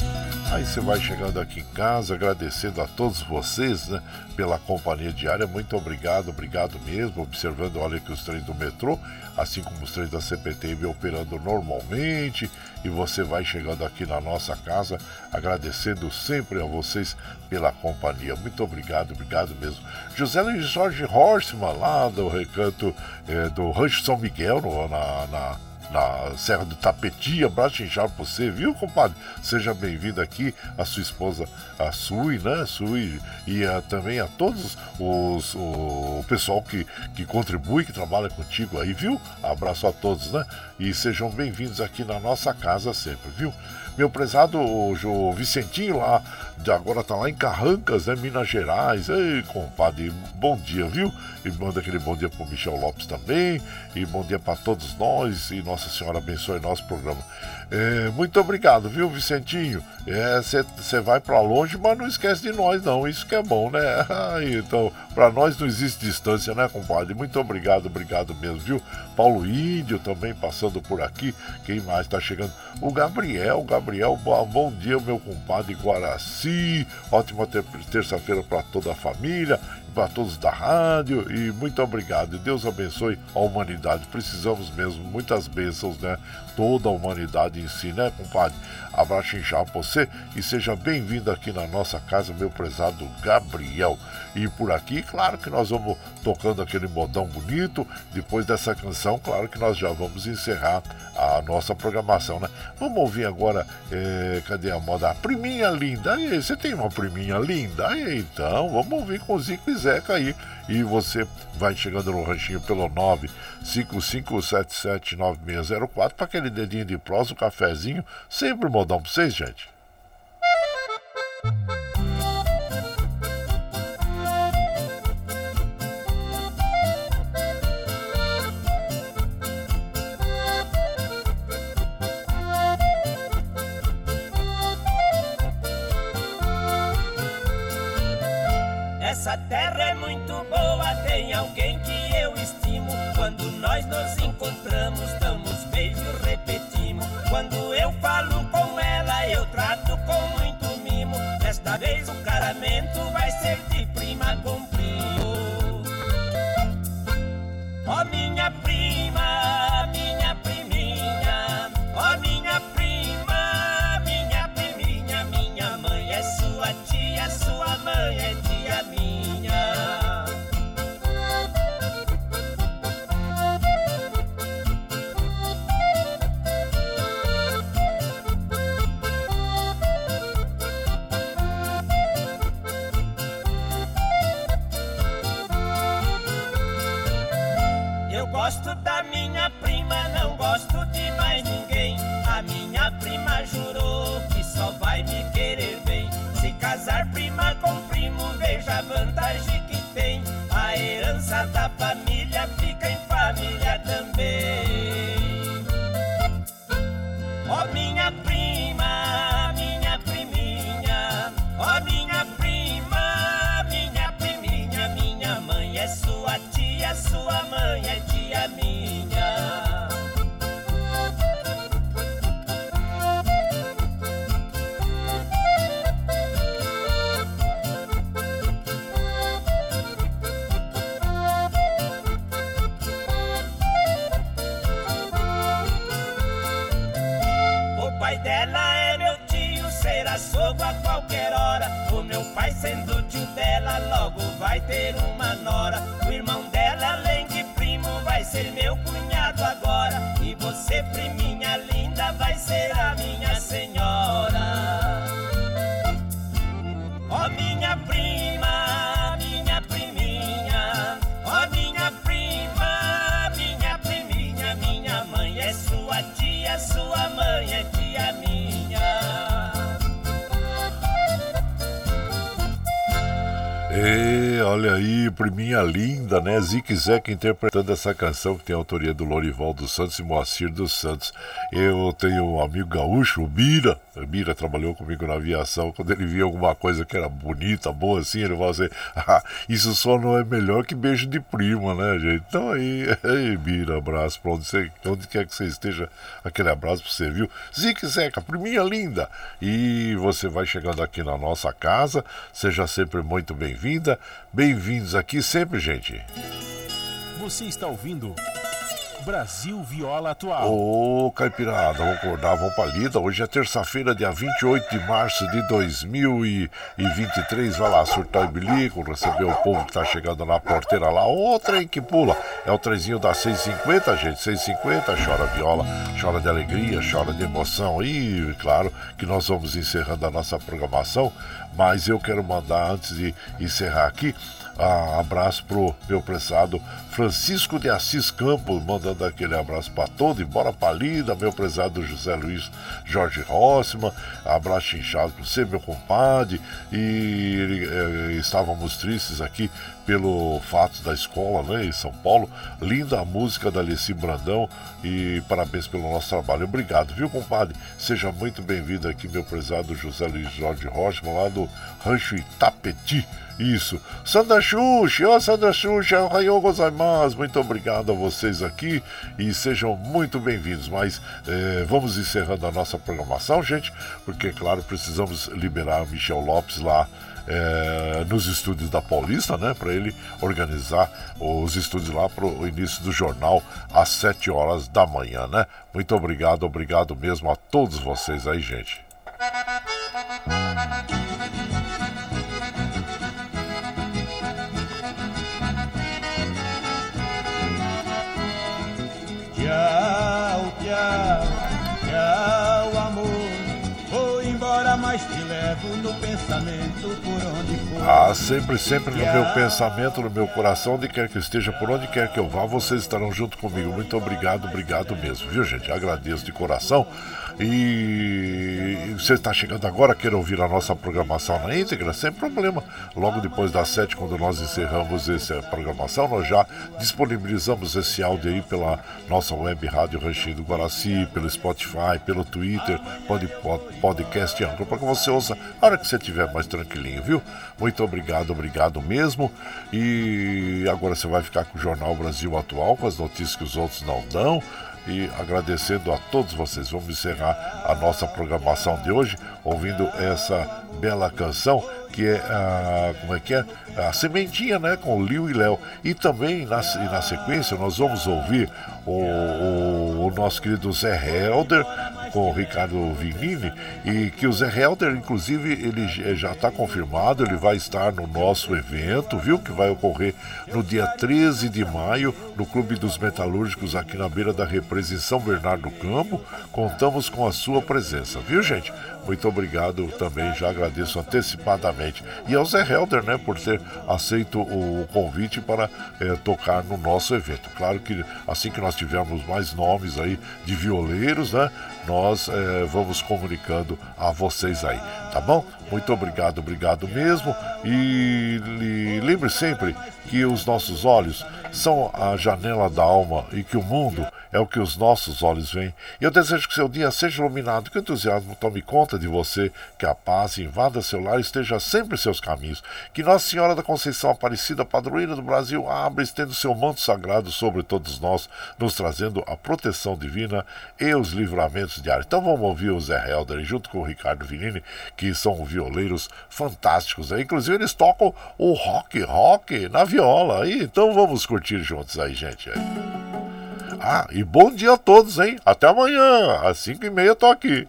Aí você vai chegando aqui em casa, agradecendo a todos vocês, né, pela companhia diária. Muito obrigado, obrigado mesmo. Observando, olha que os trens do metrô, assim como os trens da CPT, vem operando normalmente. E você vai chegando aqui na nossa casa, agradecendo sempre a vocês pela companhia. Muito obrigado, obrigado mesmo. José Luiz Jorge Horstmann, lá do recanto eh, do Rancho São Miguel, no, na, na na Serra do Tapeti. Abraço inchado pra você, viu, compadre? Seja bem-vindo aqui, a sua esposa, a Sui, né? Sui, e a, também a todos os, o, o pessoal que, que contribui, que trabalha contigo aí, viu? Abraço a todos, né? E sejam bem-vindos aqui na nossa casa sempre, viu? Meu prezado o, Vicentinho lá, agora tá lá em Carrancas, né? Minas Gerais. Ei, compadre, bom dia, viu? E manda aquele bom dia pro Michel Lopes também. E bom dia para todos nós. E Nossa Senhora abençoe nosso programa. É, muito obrigado, viu, Vicentinho? Você é, vai para longe, mas não esquece de nós, não. Isso que é bom, né? então, para nós não existe distância, né, compadre? Muito obrigado, obrigado mesmo, viu? Paulo Índio também passando por aqui. Quem mais está chegando? O Gabriel, Gabriel, bom dia, meu compadre Guaraci. Ótima terça-feira para toda a família para todos da rádio e muito obrigado. Deus abençoe a humanidade. Precisamos mesmo, muitas bênçãos, né? Toda a humanidade em si, né, compadre? Abraço já você e seja bem-vindo aqui na nossa casa, meu prezado Gabriel. E por aqui, claro que nós vamos tocando aquele modão bonito. Depois dessa canção, claro que nós já vamos encerrar a nossa programação, né? Vamos ouvir agora É, cadê a moda? Priminha linda. Aí, você tem uma priminha linda? Aí, então, vamos ouvir com o Zico e Zeca aí. E você vai chegando no ranchinho pelo 955779604 para aquele dedinho de prosa, um cafezinho. Sempre modão pra vocês, gente. Nós nos aí, priminha linda, né? Zique Zeca interpretando essa canção que tem a autoria do Lorival dos Santos e Moacir dos Santos. Eu tenho um amigo gaúcho, o Bira. O Bira trabalhou comigo na aviação. Quando ele via alguma coisa que era bonita, boa assim, ele falava assim: ah, Isso só não é melhor que beijo de prima, né, gente? Então aí, aí Bira, abraço pra onde, você, onde quer que você esteja. Aquele abraço pra você, viu? Zique Zeca, priminha linda. E você vai chegando aqui na nossa casa. Seja sempre muito bem-vinda, bem-vindos aqui sempre, gente. Você está ouvindo Brasil Viola Atual. Ô, Caipirada, vamos acordar, vamos pra lida. Hoje é terça-feira, dia 28 de março de 2023. Vai lá, surtar o bilico, receber o povo que tá chegando na porteira lá. Ô, trem que pula. É o trenzinho da 650, gente. 650, chora viola, chora de alegria, chora de emoção. E, claro, que nós vamos encerrando a nossa programação. Mas eu quero mandar, antes de encerrar aqui, ah, abraço pro meu prezado Francisco de Assis Campos, mandando aquele abraço para todo, embora pra lida, meu prezado José Luiz Jorge Rossman, abraço inchado para você, meu compadre, e eh, estávamos tristes aqui pelo fato da escola, né, em São Paulo, linda a música da Alessi Brandão e parabéns pelo nosso trabalho, obrigado, viu compadre? Seja muito bem-vindo aqui, meu prezado José Luiz Jorge Rossman, lá do Rancho Itapeti, isso. Sandra Xuxa, ó Sandra Xuxa, Ohayou gozaimasu. Muito obrigado a vocês aqui e sejam muito bem-vindos. Mas eh, vamos encerrando a nossa programação, gente, porque, claro, precisamos liberar o Michel Lopes lá. É, nos estúdios da Paulista, né, para ele organizar os estúdios lá para o início do jornal às 7 horas da manhã, né? Muito obrigado, obrigado mesmo a todos vocês aí, gente. Tchau, mas te levo no pensamento por onde for. Ah, sempre, sempre no meu pensamento, no meu coração, onde quer que esteja, por onde quer que eu vá, vocês estarão junto comigo. Muito obrigado, obrigado mesmo, viu, gente? Agradeço de coração. E você está chegando agora, quer ouvir a nossa programação na íntegra? Sem problema. Logo depois das sete, quando nós encerramos essa programação, nós já disponibilizamos esse áudio aí pela nossa web rádio Ranchinho do Guaraci, pelo Spotify, pelo Twitter, pod, pod, podcast Anchor, para que você ouça a hora que você estiver mais tranquilinho, viu? Muito obrigado, obrigado mesmo. E agora você vai ficar com o Jornal Brasil Atual, com as notícias que os outros não dão e agradecendo a todos vocês. Vamos encerrar a nossa programação de hoje ouvindo essa bela canção que é a, como é que é? A Sementinha, né? Com Liu e Léo. E também na, na sequência nós vamos ouvir o, o, o, nosso querido Zé Helder com o Ricardo Vinini e que o Zé Helder, inclusive, ele já está confirmado, ele vai estar no nosso evento, viu? Que vai ocorrer no dia 13 de maio no Clube dos Metalúrgicos aqui na beira da represa em São Bernardo do Campo. Contamos com a sua presença, viu, gente? Muito obrigado também, já agradeço antecipadamente. E ao Zé Helder, né, por ter aceito o convite para é, tocar no nosso evento. Claro que assim que nós tivermos mais nomes aí de violeiros, né, nós é, vamos comunicando a vocês aí, tá bom? Muito obrigado, obrigado mesmo. E, e lembre sempre que os nossos olhos são a janela da alma e que o mundo é o que os nossos olhos veem. Eu desejo que seu dia seja iluminado, que o entusiasmo tome conta de você, que a paz invada seu lar e esteja sempre em seus caminhos. Que Nossa Senhora da Conceição Aparecida, padroeira do Brasil, abra e estenda seu manto sagrado sobre todos nós, nos trazendo a proteção divina e os livramentos diários. Então vamos ouvir o Zé Helder junto com o Ricardo Vinini, que são violeiros fantásticos. Inclusive eles tocam o rock, rock na viola. Então vamos curtir juntos aí, gente. Ah, e bom dia a todos, hein? Até amanhã, às 5 e meia tô aqui.